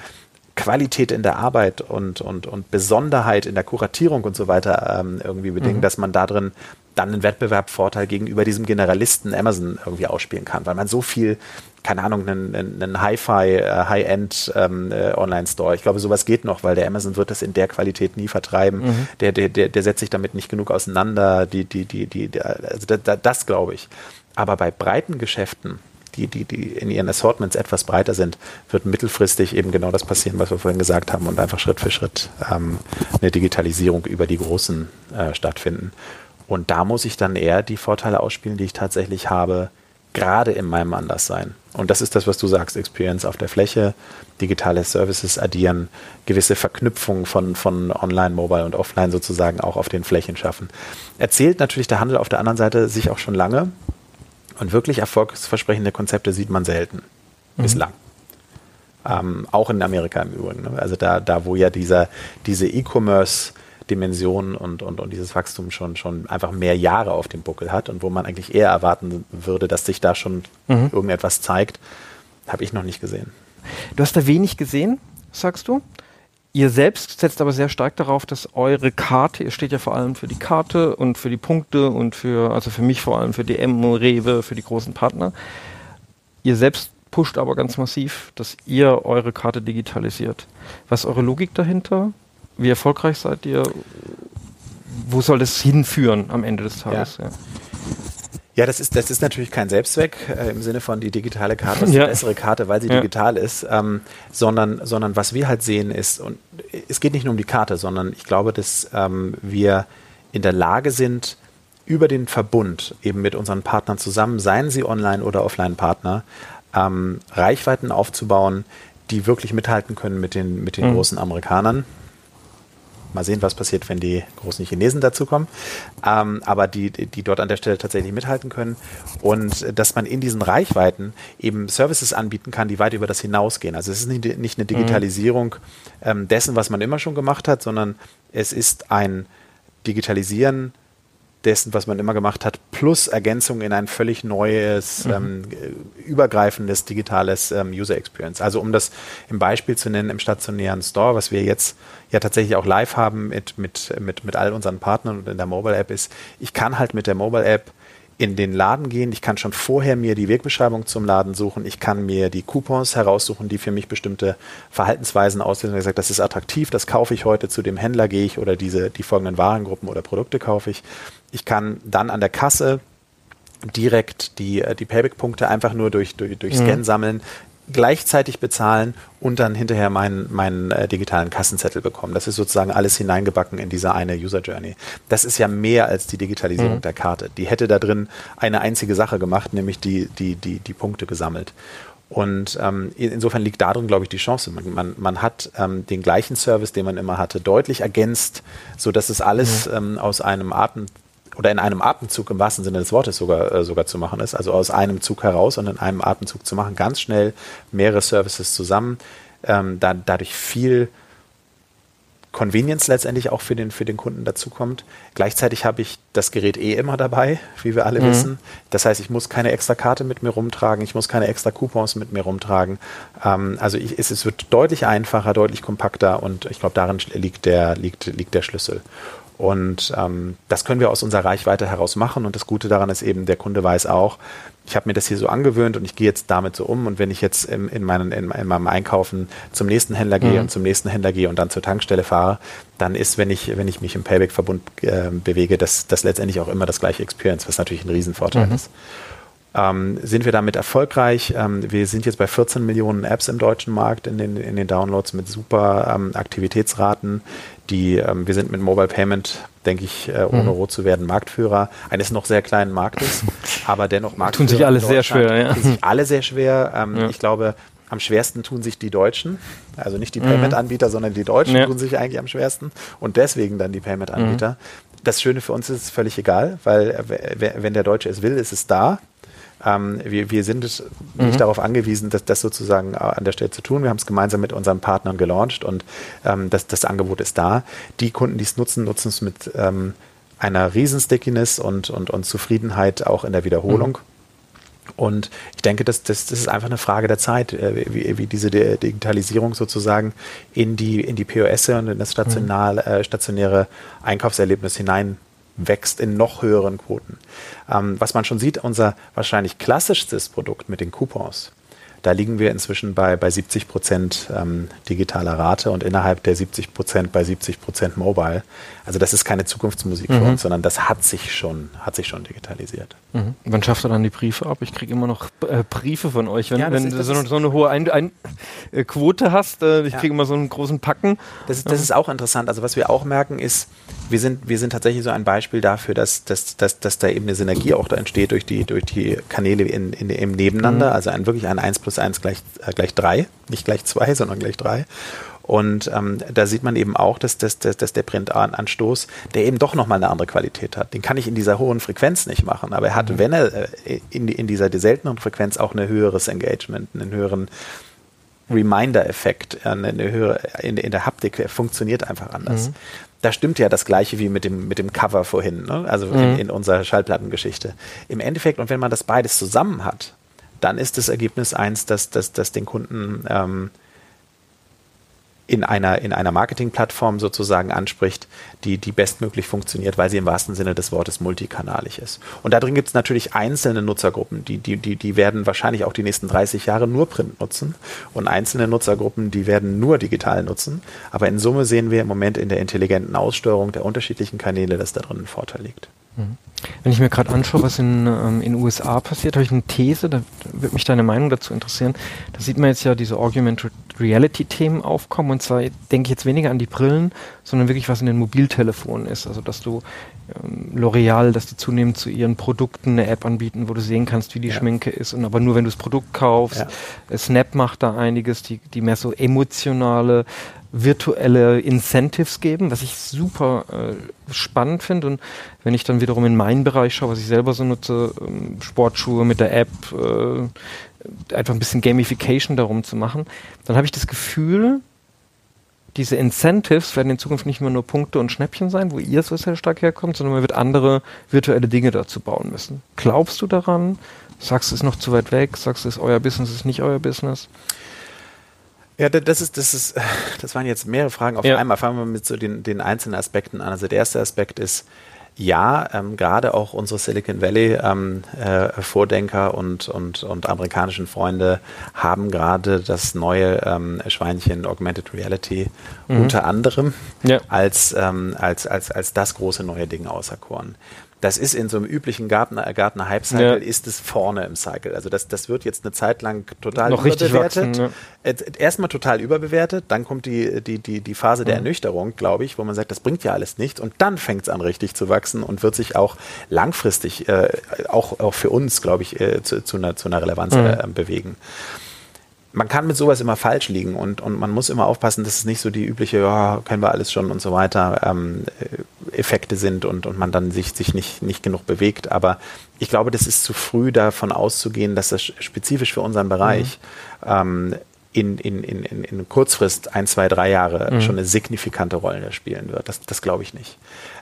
Qualität in der Arbeit und, und, und Besonderheit in der Kuratierung und so weiter ähm, irgendwie bedingen, mhm. dass man da drin dann einen Wettbewerbsvorteil gegenüber diesem Generalisten Amazon irgendwie ausspielen kann, weil man so viel keine Ahnung, einen, einen Hi-Fi, äh, High-End ähm, äh, Online-Store. Ich glaube, sowas geht noch, weil der Amazon wird das in der Qualität nie vertreiben. Mhm. Der, der, der, der setzt sich damit nicht genug auseinander. Die, die, die, die, die also da, da, das glaube ich. Aber bei breiten Geschäften, die, die, die in ihren Assortments etwas breiter sind, wird mittelfristig eben genau das passieren, was wir vorhin gesagt haben und einfach Schritt für Schritt ähm, eine Digitalisierung über die Großen äh, stattfinden. Und da muss ich dann eher die Vorteile ausspielen, die ich tatsächlich habe, gerade in meinem Anderssein. Und das ist das, was du sagst, Experience auf der Fläche, digitale Services addieren, gewisse Verknüpfungen von, von Online, Mobile und Offline sozusagen auch auf den Flächen schaffen. Erzählt natürlich der Handel auf der anderen Seite sich auch schon lange und wirklich erfolgsversprechende Konzepte sieht man selten. Mhm. Bislang. Ähm, auch in Amerika im Übrigen. Ne? Also da, da, wo ja dieser, diese E-Commerce Dimension und, und, und dieses Wachstum schon, schon einfach mehr Jahre auf dem Buckel hat und wo man eigentlich eher erwarten würde, dass sich da schon mhm. irgendetwas zeigt, habe ich noch nicht gesehen. Du hast da wenig gesehen, sagst du? Ihr selbst setzt aber sehr stark darauf, dass eure Karte, ihr steht ja vor allem für die Karte und für die Punkte und für, also für mich vor allem für DM, Rewe, für die großen Partner. Ihr selbst pusht aber ganz massiv, dass ihr eure Karte digitalisiert. Was ist eure Logik dahinter? Wie erfolgreich seid ihr? Wo soll das hinführen am Ende des Tages? Ja. ja. Ja, das ist, das ist natürlich kein Selbstzweck äh, im Sinne von die digitale Karte ist ja. die bessere Karte, weil sie ja. digital ist, ähm, sondern, sondern was wir halt sehen ist, und es geht nicht nur um die Karte, sondern ich glaube, dass ähm, wir in der Lage sind, über den Verbund eben mit unseren Partnern zusammen, seien sie Online- oder Offline-Partner, ähm, Reichweiten aufzubauen, die wirklich mithalten können mit den, mit den mhm. großen Amerikanern. Mal sehen, was passiert, wenn die großen Chinesen dazukommen. Ähm, aber die, die dort an der Stelle tatsächlich mithalten können. Und dass man in diesen Reichweiten eben Services anbieten kann, die weit über das hinausgehen. Also es ist nicht, nicht eine Digitalisierung ähm, dessen, was man immer schon gemacht hat, sondern es ist ein Digitalisieren dessen, was man immer gemacht hat, plus Ergänzung in ein völlig neues, mhm. ähm, übergreifendes digitales ähm, User Experience. Also um das im Beispiel zu nennen, im stationären Store, was wir jetzt ja tatsächlich auch live haben mit, mit, mit, mit all unseren Partnern und in der Mobile App ist, ich kann halt mit der Mobile App in den Laden gehen. Ich kann schon vorher mir die Wegbeschreibung zum Laden suchen. Ich kann mir die Coupons heraussuchen, die für mich bestimmte Verhaltensweisen auslösen. Ich sage, das ist attraktiv, das kaufe ich heute, zu dem Händler gehe ich oder diese, die folgenden Warengruppen oder Produkte kaufe ich. Ich kann dann an der Kasse direkt die, die Payback-Punkte einfach nur durch, durch, durch mhm. Scan mhm. sammeln, gleichzeitig bezahlen und dann hinterher meinen, meinen äh, digitalen Kassenzettel bekommen. Das ist sozusagen alles hineingebacken in diese eine User Journey. Das ist ja mehr als die Digitalisierung mhm. der Karte. Die hätte da drin eine einzige Sache gemacht, nämlich die, die, die, die Punkte gesammelt. Und ähm, insofern liegt darin, glaube ich, die Chance. Man, man, man hat ähm, den gleichen Service, den man immer hatte, deutlich ergänzt, so dass es alles mhm. ähm, aus einem Atem oder in einem Atemzug im wahrsten Sinne des Wortes sogar, äh, sogar zu machen ist, also aus einem Zug heraus und in einem Atemzug zu machen, ganz schnell mehrere Services zusammen, ähm, da, dadurch viel Convenience letztendlich auch für den, für den Kunden dazukommt. Gleichzeitig habe ich das Gerät eh immer dabei, wie wir alle mhm. wissen. Das heißt, ich muss keine extra Karte mit mir rumtragen, ich muss keine extra Coupons mit mir rumtragen. Ähm, also ich, es, es wird deutlich einfacher, deutlich kompakter und ich glaube, darin liegt der, liegt, liegt der Schlüssel. Und ähm, das können wir aus unserer Reichweite heraus machen. Und das Gute daran ist eben, der Kunde weiß auch, ich habe mir das hier so angewöhnt und ich gehe jetzt damit so um. Und wenn ich jetzt in, in, meinen, in, in meinem Einkaufen zum nächsten Händler gehe mhm. und zum nächsten Händler gehe und dann zur Tankstelle fahre, dann ist, wenn ich, wenn ich mich im Payback-Verbund äh, bewege, das, das letztendlich auch immer das gleiche Experience, was natürlich ein Riesenvorteil mhm. ist. Ähm, sind wir damit erfolgreich? Ähm, wir sind jetzt bei 14 Millionen Apps im deutschen Markt in den, in den Downloads mit super ähm, Aktivitätsraten. Die, ähm, wir sind mit Mobile Payment, denke ich, äh, ohne mhm. rot zu werden, Marktführer eines noch sehr kleinen Marktes, aber dennoch Marktführer. Tun sich alle sehr schwer, ja. Tun sich alle sehr schwer. Ähm, ja. Ich glaube, am schwersten tun sich die Deutschen, also nicht die mhm. Payment-Anbieter, sondern die Deutschen ja. tun sich eigentlich am schwersten und deswegen dann die Payment-Anbieter. Mhm. Das Schöne für uns ist es völlig egal, weil äh, wenn der Deutsche es will, ist es da. Ähm, wir, wir sind nicht mhm. darauf angewiesen, das, das sozusagen an der Stelle zu tun. Wir haben es gemeinsam mit unseren Partnern gelauncht und ähm, das, das Angebot ist da. Die Kunden, die es nutzen, nutzen es mit ähm, einer riesen Stickiness und, und, und Zufriedenheit auch in der Wiederholung. Mhm. Und ich denke, das, das, das ist einfach eine Frage der Zeit, äh, wie, wie diese Digitalisierung sozusagen in die, in die POS und in das mhm. äh, stationäre Einkaufserlebnis hineinwächst in noch höheren Quoten. Ähm, was man schon sieht, unser wahrscheinlich klassischstes Produkt mit den Coupons, da liegen wir inzwischen bei, bei 70 Prozent ähm, digitaler Rate und innerhalb der 70 Prozent bei 70 Prozent Mobile. Also das ist keine Zukunftsmusik mhm. für uns, sondern das hat sich schon, hat sich schon digitalisiert. Mhm. Wann schafft ihr dann die Briefe ab? Ich kriege immer noch äh, Briefe von euch, wenn, ja, wenn du so, so, eine hohe ein ein äh, Quote hast. Äh, ich ja. kriege immer so einen großen Packen. Das ist, das ist auch interessant. Also was wir auch merken ist, wir sind, wir sind tatsächlich so ein Beispiel dafür, dass, dass, dass, dass da eben eine Synergie auch da entsteht durch die, durch die Kanäle in, in, im Nebeneinander. Mhm. Also ein, wirklich ein 1 plus 1 gleich, äh, gleich 3, nicht gleich 2, sondern gleich 3. Und ähm, da sieht man eben auch, dass, dass, dass, dass der Printanstoß, der eben doch nochmal eine andere Qualität hat. Den kann ich in dieser hohen Frequenz nicht machen, aber er hat, mhm. wenn er äh, in, in dieser selteneren Frequenz auch ein höheres Engagement, einen höheren Reminder-Effekt, äh, eine höhere, in, in der Haptik, er funktioniert einfach anders. Mhm. Da stimmt ja das Gleiche wie mit dem, mit dem Cover vorhin, ne? also mhm. in, in unserer Schallplattengeschichte. Im Endeffekt, und wenn man das beides zusammen hat, dann ist das Ergebnis eins, dass, dass, dass den Kunden ähm, in einer, in einer Marketingplattform sozusagen anspricht, die, die bestmöglich funktioniert, weil sie im wahrsten Sinne des Wortes multikanalig ist. Und da drin gibt es natürlich einzelne Nutzergruppen, die, die, die, die werden wahrscheinlich auch die nächsten 30 Jahre nur Print nutzen und einzelne Nutzergruppen, die werden nur digital nutzen. Aber in Summe sehen wir im Moment in der intelligenten Aussteuerung der unterschiedlichen Kanäle, dass da drin ein Vorteil liegt. Mhm. Wenn ich mir gerade anschaue, was in ähm, in USA passiert, habe ich eine These, da würde mich deine Meinung dazu interessieren. Da sieht man jetzt ja diese Augmented Reality-Themen aufkommen und zwar denke ich jetzt weniger an die Brillen, sondern wirklich was in den Mobiltelefonen ist. Also dass du ähm, L'Oreal, dass die zunehmend zu ihren Produkten eine App anbieten, wo du sehen kannst, wie die ja. Schminke ist und aber nur wenn du das Produkt kaufst. Ja. Snap macht da einiges, die, die mehr so emotionale virtuelle Incentives geben, was ich super äh, spannend finde. Und wenn ich dann wiederum in meinen Bereich schaue, was ich selber so nutze, ähm, Sportschuhe mit der App, äh, einfach ein bisschen Gamification darum zu machen, dann habe ich das Gefühl, diese Incentives werden in Zukunft nicht mehr nur Punkte und Schnäppchen sein, wo ihr so sehr stark herkommt, sondern man wird andere virtuelle Dinge dazu bauen müssen. Glaubst du daran? Sagst du es noch zu weit weg? Sagst du es euer Business ist nicht euer Business? Ja, das ist, das ist, das waren jetzt mehrere Fragen auf ja. einmal. Fangen wir mit so den, den einzelnen Aspekten an. Also der erste Aspekt ist, ja, ähm, gerade auch unsere Silicon Valley ähm, äh, Vordenker und, und, und amerikanischen Freunde haben gerade das neue ähm, Schweinchen Augmented Reality mhm. unter anderem ja. als, ähm, als, als, als das große neue Ding auserkoren das ist in so einem üblichen Gartner, Gartner Hype Cycle, ja. ist es vorne im Cycle. Also das, das wird jetzt eine Zeit lang total Noch überbewertet. Wachsen, ja. Erstmal total überbewertet, dann kommt die, die, die, die Phase der mhm. Ernüchterung, glaube ich, wo man sagt, das bringt ja alles nichts und dann fängt es an richtig zu wachsen und wird sich auch langfristig, äh, auch, auch für uns, glaube ich, äh, zu, zu, einer, zu einer Relevanz mhm. äh, bewegen man kann mit sowas immer falsch liegen und, und man muss immer aufpassen, dass es nicht so die übliche, ja, können wir alles schon und so weiter, ähm, Effekte sind und, und man dann sich, sich nicht, nicht genug bewegt. Aber ich glaube, das ist zu früh davon auszugehen, dass das spezifisch für unseren Bereich mhm. ähm, in, in, in, in Kurzfrist ein, zwei, drei Jahre mhm. schon eine signifikante Rolle spielen wird. Das, das glaube ich nicht.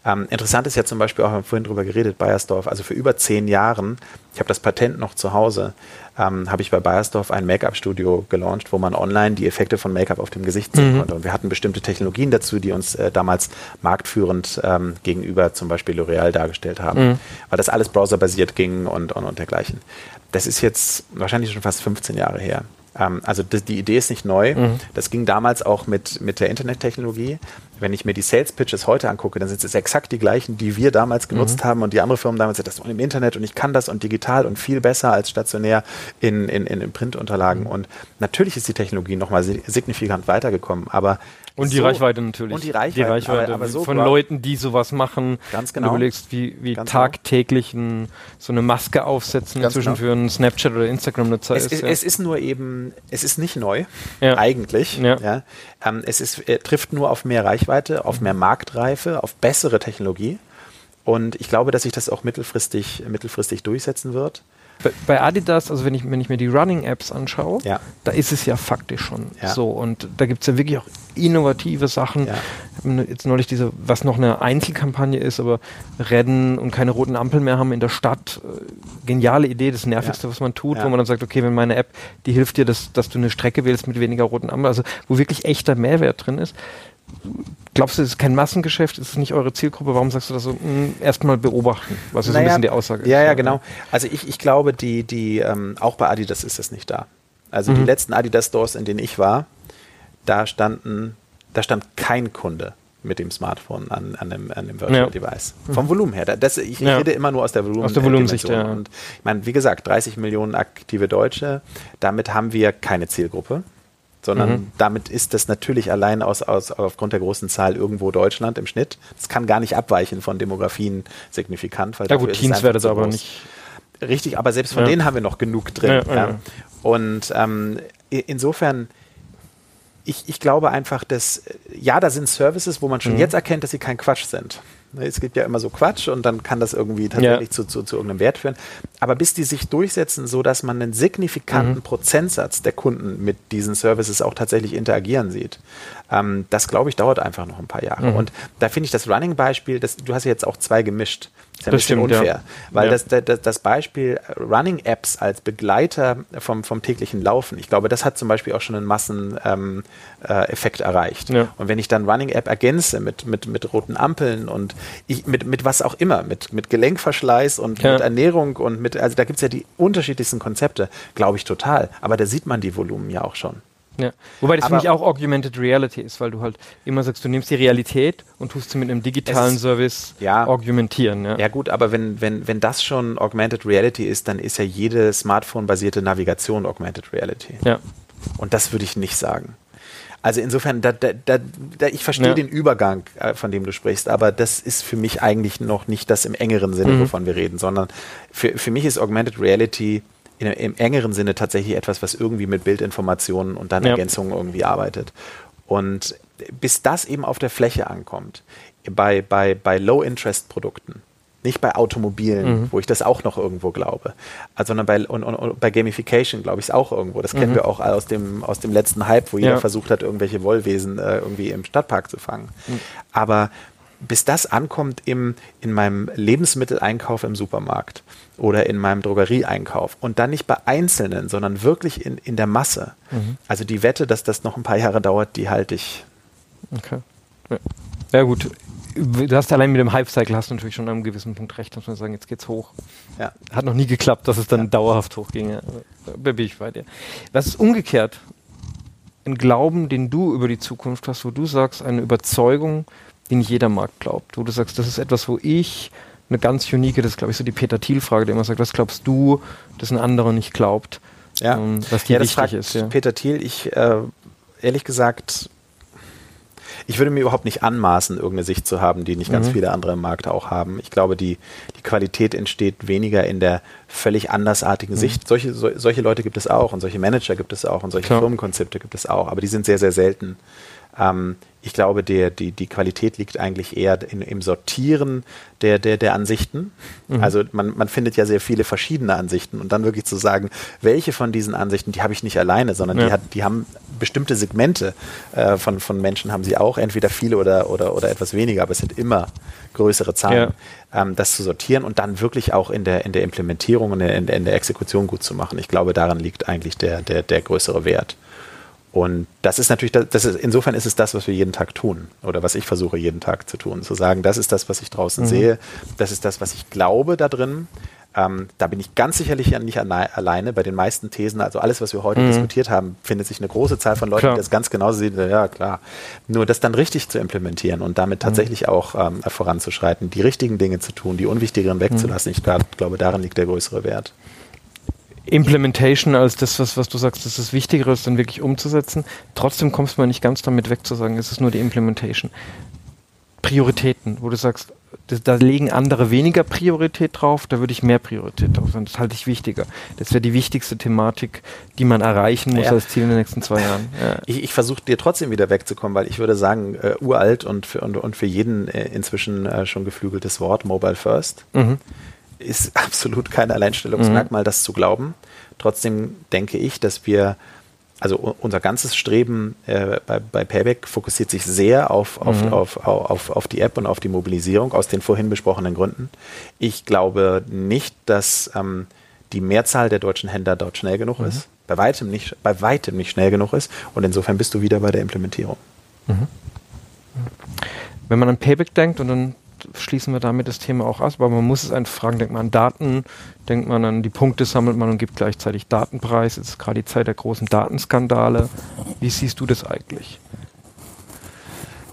Ähm, interessant ist ja zum Beispiel auch, wir haben vorhin drüber geredet, Bayersdorf, also für über zehn Jahren, ich habe das Patent noch zu Hause, ähm, habe ich bei Bayersdorf ein Make-up-Studio gelauncht, wo man online die Effekte von Make-up auf dem Gesicht sehen mhm. konnte. Und wir hatten bestimmte Technologien dazu, die uns äh, damals marktführend ähm, gegenüber zum Beispiel L'Oreal dargestellt haben, mhm. weil das alles browserbasiert ging und, und, und dergleichen. Das ist jetzt wahrscheinlich schon fast 15 Jahre her. Ähm, also das, die Idee ist nicht neu. Mhm. Das ging damals auch mit, mit der Internettechnologie. Wenn ich mir die Sales Pitches heute angucke, dann sind es exakt die gleichen, die wir damals genutzt mhm. haben und die andere Firmen damals, das im Internet und ich kann das und digital und viel besser als stationär in, in, in Printunterlagen. Mhm. Und natürlich ist die Technologie nochmal signifikant weitergekommen, aber und die so, Reichweite natürlich. Und die Reichweite, die Reichweite aber, aber so von Leuten, die sowas machen. Ganz genau. du überlegst, wie, wie genau. tagtäglich ein, so eine Maske aufsetzen Ganz inzwischen genau. für einen Snapchat oder Instagram-Nutzer ist. Es, ja. es ist nur eben, es ist nicht neu, ja. eigentlich. Ja. ja. Ähm, es ist, trifft nur auf mehr Reichweite, auf mehr Marktreife, auf bessere Technologie Und ich glaube, dass sich das auch mittelfristig, mittelfristig durchsetzen wird. Bei, bei Adidas, also wenn ich, wenn ich mir die Running-Apps anschaue, Ja. da ist es ja faktisch schon Ja. so. Und da gibt es ja wirklich auch innovative Sachen. Ja. Haben Jetzt neulich diese, was noch eine Einzelkampagne ist, aber Rennen und keine roten Ampeln mehr haben in der Stadt. Äh, Geniale Idee, das Nervigste, was man tut, wo man dann sagt, okay, wenn meine App, die hilft dir, dass, dass du eine Strecke wählst mit weniger roten Ampeln, also wo wirklich echter Mehrwert drin ist. Glaubst du, es ist kein Massengeschäft? Ist es nicht eure Zielgruppe? Warum sagst du das so? Mh, Erstmal beobachten. Was ist so ein Naja, bisschen die Aussage? Ja, ja, genau. Also ich, ich glaube, die, die, ähm, auch bei Adidas ist es nicht da. Also die Mhm. letzten Adidas-Stores, in denen ich war, da standen, da stand kein Kunde mit dem Smartphone an, an, dem, an dem Virtual Ja. Device. Vom Volumen her. Da- Das, ich Ja. rede immer nur aus der, Volumen, Aus der Volumensicht, ja. Und ich meine, wie gesagt, 30 Millionen aktive Deutsche, damit haben wir keine Zielgruppe. Sondern Mhm. damit ist das natürlich allein aus, aus, aufgrund der großen Zahl irgendwo Deutschland im Schnitt. Das kann gar nicht abweichen von Demografien signifikant. Weil Ja gut, Teens wäre das aber groß. nicht. Richtig, aber selbst von Ja. denen haben wir noch genug drin. Ja, ja. Und ähm, insofern, ich, ich glaube einfach, dass, ja, da sind Services, wo man schon Mhm. jetzt erkennt, dass sie kein Quatsch sind. Ne, Es gibt ja immer so Quatsch und dann kann das irgendwie tatsächlich zu, zu, zu irgendeinem Wert führen. Aber bis die sich durchsetzen, so dass man einen signifikanten Mhm. Prozentsatz der Kunden mit diesen Services auch tatsächlich interagieren sieht, ähm, das glaube ich dauert einfach noch ein paar Jahre. Mhm. Und da finde ich das Running-Beispiel, du hast ja jetzt auch zwei gemischt. Das ist ja ein Das bisschen stimmt, ja. unfair. Weil Ja. das, das, das Beispiel Running-Apps als Begleiter vom, vom täglichen Laufen, ich glaube, das hat zum Beispiel auch schon einen Masseneffekt ähm, äh, erreicht. Ja. Und wenn ich dann Running-App ergänze mit, mit, mit roten Ampeln und ich, mit, mit was auch immer, mit, mit Gelenkverschleiß und Ja. mit Ernährung und mit, also da gibt es ja die unterschiedlichsten Konzepte, glaube ich total. Aber da sieht man die Volumen ja auch schon. Ja. Wobei das Aber- für mich auch Augmented Reality ist, weil du halt immer sagst, du nimmst die Realität und tust sie mit einem digitalen Service ja. augmentieren. Ja. Ja gut, aber wenn, wenn, wenn das schon Augmented Reality ist, dann ist ja jede Smartphone-basierte Navigation Augmented Reality. ja. Und das würde ich nicht sagen. Also insofern, da, da, da, da, ich verstehe Ja. den Übergang, äh, von dem du sprichst, aber das ist für mich eigentlich noch nicht das im engeren Sinne, Mhm. wovon wir reden, sondern für, für mich ist Augmented Reality in, im engeren Sinne tatsächlich etwas, was irgendwie mit Bildinformationen und dann Ja. Ergänzungen irgendwie arbeitet. Und bis das eben auf der Fläche ankommt, bei, bei, bei Low-Interest-Produkten, nicht bei Automobilen, Mhm. wo ich das auch noch irgendwo glaube, also, sondern bei, und, und, und bei Gamification glaube ich es auch irgendwo. Das kennen Mhm. wir auch aus dem, aus dem letzten Hype, wo jeder Ja. versucht hat, irgendwelche Wollwesen äh, irgendwie im Stadtpark zu fangen. Mhm. Aber bis das ankommt im, in meinem Lebensmitteleinkauf im Supermarkt oder in meinem Drogerieeinkauf und dann nicht bei Einzelnen, sondern wirklich in, in der Masse. Mhm. Also die Wette, dass das noch ein paar Jahre dauert, die halte ich. Okay. Ja. ja gut. Du hast allein mit dem Hype-Cycle hast du natürlich schon an einem gewissen Punkt recht, muss man sagen, jetzt geht's hoch. Ja. Hat noch nie geklappt, dass es dann dauerhaft hochging. Ja. Da bin ich bei dir. Was ist umgekehrt? Ein Glauben, den du über die Zukunft hast, wo du sagst, eine Überzeugung, nicht jeder Markt glaubt. Wo du sagst, das ist etwas, wo ich eine ganz unique, das ist glaube ich so die Peter Thiel-Frage, der immer sagt, was glaubst du, das ein anderer nicht glaubt, Ja, ähm, was dir ja das wichtig ist. Ja. Peter Thiel. Ich, äh, ehrlich gesagt, ich würde mir überhaupt nicht anmaßen, irgendeine Sicht zu haben, die nicht ganz Mhm. viele andere im Markt auch haben. Ich glaube, die, die Qualität entsteht weniger in der völlig andersartigen Mhm. Sicht. Solche, so, solche Leute gibt es auch und solche Manager gibt es auch und solche Klar. Firmenkonzepte gibt es auch, aber die sind sehr, sehr selten. Ähm, ich glaube, der, die, die Qualität liegt eigentlich eher in, im Sortieren der, der, der Ansichten. Mhm. Also man, man findet ja sehr viele verschiedene Ansichten und dann wirklich zu sagen, welche von diesen Ansichten, die habe ich nicht alleine, sondern Ja. die, hat, die haben bestimmte Segmente äh, von, von Menschen haben sie auch, entweder viele oder, oder, oder etwas weniger, aber es sind immer größere Zahlen, ähm, das zu sortieren und dann wirklich auch in der, in der Implementierung und in der, in der Exekution gut zu machen. Ich glaube, daran liegt eigentlich der, der, der größere Wert. Und das ist natürlich, das ist, insofern ist es das, was wir jeden Tag tun oder was ich versuche jeden Tag zu tun, zu sagen, das ist das, was ich draußen Mhm. sehe, das ist das, was ich glaube da drin. Ähm, da bin ich ganz sicherlich nicht alleine bei den meisten Thesen. Also alles, was wir heute Mhm. diskutiert haben, findet sich eine große Zahl von Leuten, Klar. die das ganz genauso sehen. Ja, klar. Nur das dann richtig zu implementieren und damit Mhm. tatsächlich auch ähm, voranzuschreiten, die richtigen Dinge zu tun, die unwichtigeren wegzulassen. Ich glaub, glaube, darin liegt der größere Wert. Implementation als das, was, was du sagst, das ist wichtiger, ist dann wirklich umzusetzen. Trotzdem kommst du mal nicht ganz damit weg zu sagen, es ist nur die Implementation. Prioritäten, wo du sagst, das, da legen andere weniger Priorität drauf, da würde ich mehr Priorität drauf. Und das halte ich wichtiger. Das wäre die wichtigste Thematik, die man erreichen muss ja. als Ziel in den nächsten zwei Jahren. Ja. Ich, ich versuche dir trotzdem wieder wegzukommen, weil ich würde sagen, äh, uralt und für, und, und für jeden äh, inzwischen äh, schon geflügeltes Wort, Mobile First, mhm. Ist absolut kein Alleinstellungsmerkmal, mhm. das zu glauben. Trotzdem denke ich, dass wir also unser ganzes Streben äh, bei, bei, Payback fokussiert sich sehr auf, auf, mhm. auf, auf, auf, die App und auf die Mobilisierung aus den vorhin besprochenen Gründen. Ich glaube nicht, dass ähm, die Mehrzahl der deutschen Händler dort schnell genug mhm. ist. Bei weitem, nicht, bei weitem nicht schnell genug ist. Und insofern bist du wieder bei der Implementierung. Mhm. Wenn man an Payback denkt und dann schließen wir damit das Thema auch aus. Aber man muss es einfach fragen, denkt man an Daten, denkt man an die Punkte, sammelt man und gibt gleichzeitig Datenpreis. Es ist gerade die Zeit der großen Datenskandale. Wie siehst du das eigentlich?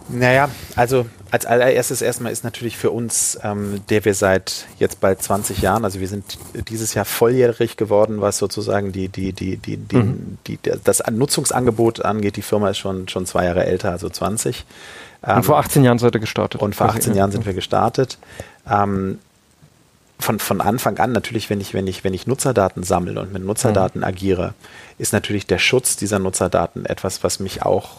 Naja, also als allererstes erstmal ist natürlich für uns, ähm, der wir seit jetzt bald 20 Jahren, also wir sind dieses Jahr volljährig geworden, was sozusagen die, die, die, die, die, mhm. die, das Nutzungsangebot angeht. Die Firma ist schon, schon zwei Jahre älter, also 20 und vor 18 ähm, Jahren seid ihr gestartet. Und vor 18 Jahren sind wir gestartet. Ähm, von, von Anfang an, natürlich, wenn ich, wenn ich, wenn ich Nutzerdaten sammle und mit Nutzerdaten mhm. agiere, ist natürlich der Schutz dieser Nutzerdaten etwas, was mich auch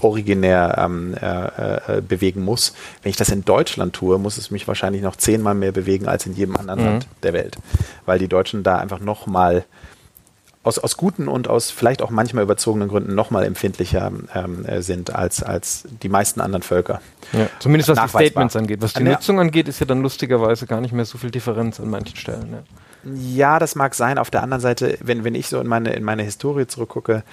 originär ähm, äh, äh, bewegen muss. Wenn ich das in Deutschland tue, muss es mich wahrscheinlich noch zehnmal mehr bewegen als in jedem anderen mhm. Land der Welt, weil die Deutschen da einfach noch mal aus, aus guten und aus vielleicht auch manchmal überzogenen Gründen noch mal empfindlicher ähm, äh, sind als, als die meisten anderen Völker. Ja, zumindest was die Statements angeht. Was die ja. Nutzung angeht, ist ja dann lustigerweise gar nicht mehr so viel Differenz an manchen Stellen. Ja. ja, das mag sein. Auf der anderen Seite, wenn, wenn ich so in meine, in meine Historie zurückgucke,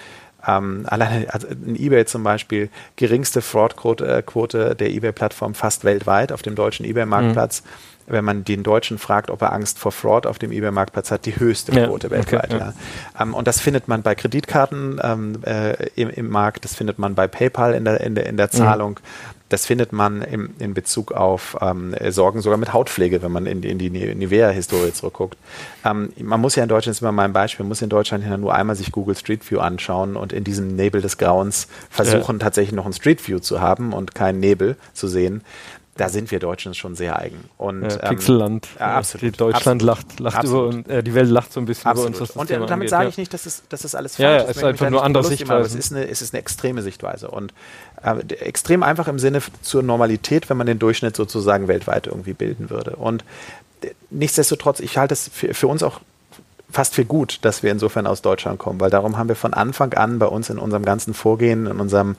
ähm, alleine also in eBay zum Beispiel, geringste Fraudquote äh, der eBay-Plattform fast weltweit auf dem deutschen eBay-Marktplatz. Mhm wenn man den Deutschen fragt, ob er Angst vor Fraud auf dem eBay-Marktplatz hat, die höchste Quote ja, weltweit. Okay, ja. Ja. Ähm, und das findet man bei Kreditkarten ähm, äh, im, im, Markt, das findet man bei PayPal in der, in der, in der mhm. Zahlung. Mhm. Das findet man im, in Bezug auf ähm, Sorgen sogar mit Hautpflege, wenn man in, in die Nivea-Historie zurückguckt. Ähm, man muss ja in Deutschland, das ist immer mein Beispiel, man muss in Deutschland ja nur einmal sich Google Street View anschauen und in diesem Nebel des Grauens versuchen, ja. tatsächlich noch ein Street View zu haben und keinen Nebel zu sehen da sind wir Deutschen schon sehr eigen. Und, ja, ähm, Pixelland. Ja, absolut. Die Deutschland absolut. lacht, lacht über uns, äh, die Welt lacht so ein bisschen absolut. über uns. und, und damit sage ich nicht, dass es, dass es alles falsch ja, ja, ist. Es ist einfach nur andere Sichtweise. Es ist eine, es ist eine extreme Sichtweise. Und äh, extrem einfach im Sinne zur Normalität, wenn man den Durchschnitt sozusagen weltweit irgendwie bilden würde. Und äh, nichtsdestotrotz, ich halte es für, für uns auch fast für gut, dass wir insofern aus Deutschland kommen, weil darum haben wir von Anfang an bei uns in unserem ganzen Vorgehen, in unserem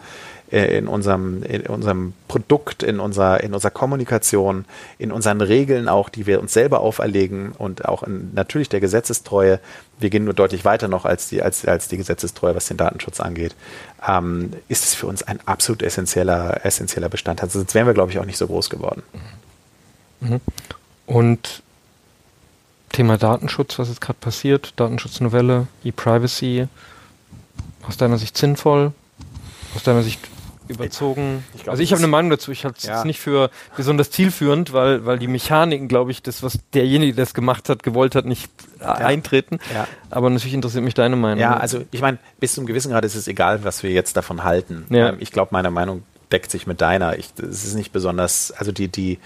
äh, in unserem, in unserem Produkt, in unserer, in unserer Kommunikation, in unseren Regeln auch, die wir uns selber auferlegen und auch in, natürlich der Gesetzestreue. Wir gehen nur deutlich weiter noch als die, als, als die Gesetzestreue, was den Datenschutz angeht. Ähm, ist es für uns ein absolut essentieller, essentieller Bestandteil. Sonst wären wir, glaube ich, auch nicht so groß geworden. Mhm. Und Thema Datenschutz, was jetzt gerade passiert, Datenschutznovelle, E-Privacy, aus deiner Sicht sinnvoll? Aus deiner Sicht überzogen. Ich glaub, also ich habe eine Meinung dazu. Ich halte es ja. nicht für besonders zielführend, weil, weil die Mechaniken, glaube ich, das, was derjenige, der das gemacht hat, gewollt hat, nicht ja. eintreten. Ja. Aber natürlich interessiert mich deine Meinung. Ja, also ich meine, bis zum gewissen Grad ist es egal, was wir jetzt davon halten. Ähm, ich glaube, meine Meinung deckt sich mit deiner. es ist nicht besonders, also die, die,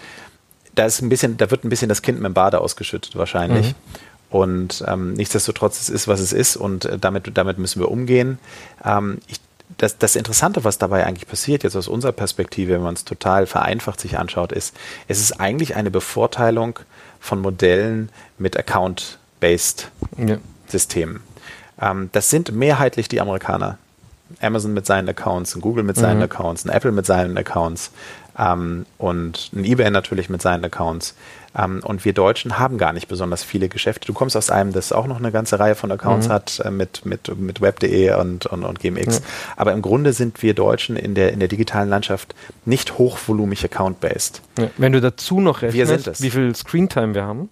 da ist ein bisschen, da wird ein bisschen das Kind mit dem Bade ausgeschüttet wahrscheinlich. Mhm. Und ähm, nichtsdestotrotz, es ist, was es ist und äh, damit, damit müssen wir umgehen. Ähm, ich das, das Interessante, was dabei eigentlich passiert, jetzt aus unserer Perspektive, wenn man es total vereinfacht sich anschaut, ist, es ist eigentlich eine Bevorteilung von Modellen mit Account-Based ja. Systemen. Ähm, das sind mehrheitlich die Amerikaner. Amazon mit seinen Accounts, Google mit seinen mhm. Accounts, Apple mit seinen Accounts ähm, und ein eBay natürlich mit seinen Accounts. Ähm, und wir Deutschen haben gar nicht besonders viele Geschäfte. Du kommst aus einem, das auch noch eine ganze Reihe von Accounts mhm. hat, äh, mit, mit, mit web.de und, und, und GMX. Mhm. Aber im Grunde sind wir Deutschen in der, in der digitalen Landschaft nicht hochvolumig account-based. Ja. Wenn du dazu noch rechnest, wie viel Screentime wir haben,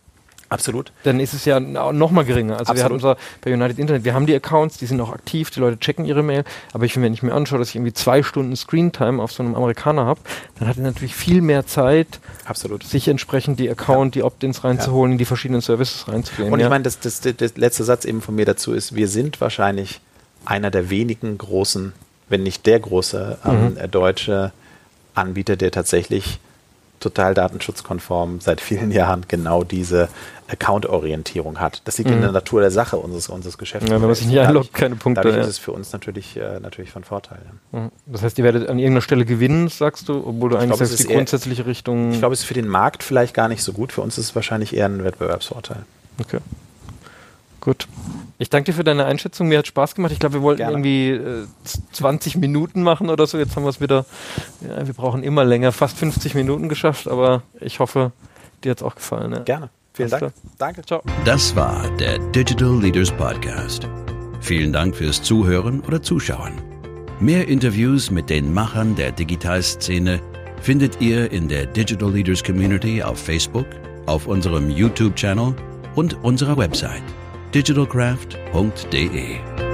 Absolut. Dann ist es ja noch mal geringer. Also Absolut. wir haben unser, bei United Internet, wir haben die Accounts, die sind auch aktiv, die Leute checken ihre Mail, aber ich, wenn ich mir anschaue, dass ich irgendwie zwei Stunden Screentime auf so einem Amerikaner habe, dann hat er natürlich viel mehr Zeit, Absolut. sich entsprechend die Account, ja. die Opt-ins reinzuholen, ja. in die verschiedenen Services reinzugehen. Und ich meine, das, das, das, das letzte Satz eben von mir dazu ist, wir sind wahrscheinlich einer der wenigen großen, wenn nicht der große ähm, mhm. deutsche Anbieter, der tatsächlich total datenschutzkonform seit vielen Jahren genau diese Account-Orientierung hat. Das liegt Mhm. in der Natur der Sache unseres, unseres Geschäfts. Ja, wenn man sich nicht einloggt, keine Punkte. Dadurch Ja. ist es für uns natürlich, äh, natürlich von Vorteil. Mhm. Das heißt, ihr werdet an irgendeiner Stelle gewinnen, sagst du, obwohl du eigentlich glaube, es sagst, die eher- grundsätzliche Richtung. Ich glaube, es ist für den Markt vielleicht gar nicht so gut. Für uns ist es wahrscheinlich eher ein Wettbewerbsvorteil. Okay. Gut. Ich danke dir für deine Einschätzung. Mir hat Spaß gemacht. Ich glaube, wir wollten Gerne. irgendwie äh, z- 20 Minuten machen oder so. Jetzt haben wir es wieder. Ja, wir brauchen immer länger. Fast 50 Minuten geschafft, aber ich hoffe, dir hat es auch gefallen. Ja. Gerne. Vielen Dank. Danke. Ciao. Das war der Digital Leaders Podcast. Vielen Dank fürs Zuhören oder Zuschauen. Mehr Interviews mit den Machern der Digitalszene findet ihr in der Digital Leaders Community auf Facebook, auf unserem YouTube-Channel und unserer Website digitalcraft.de.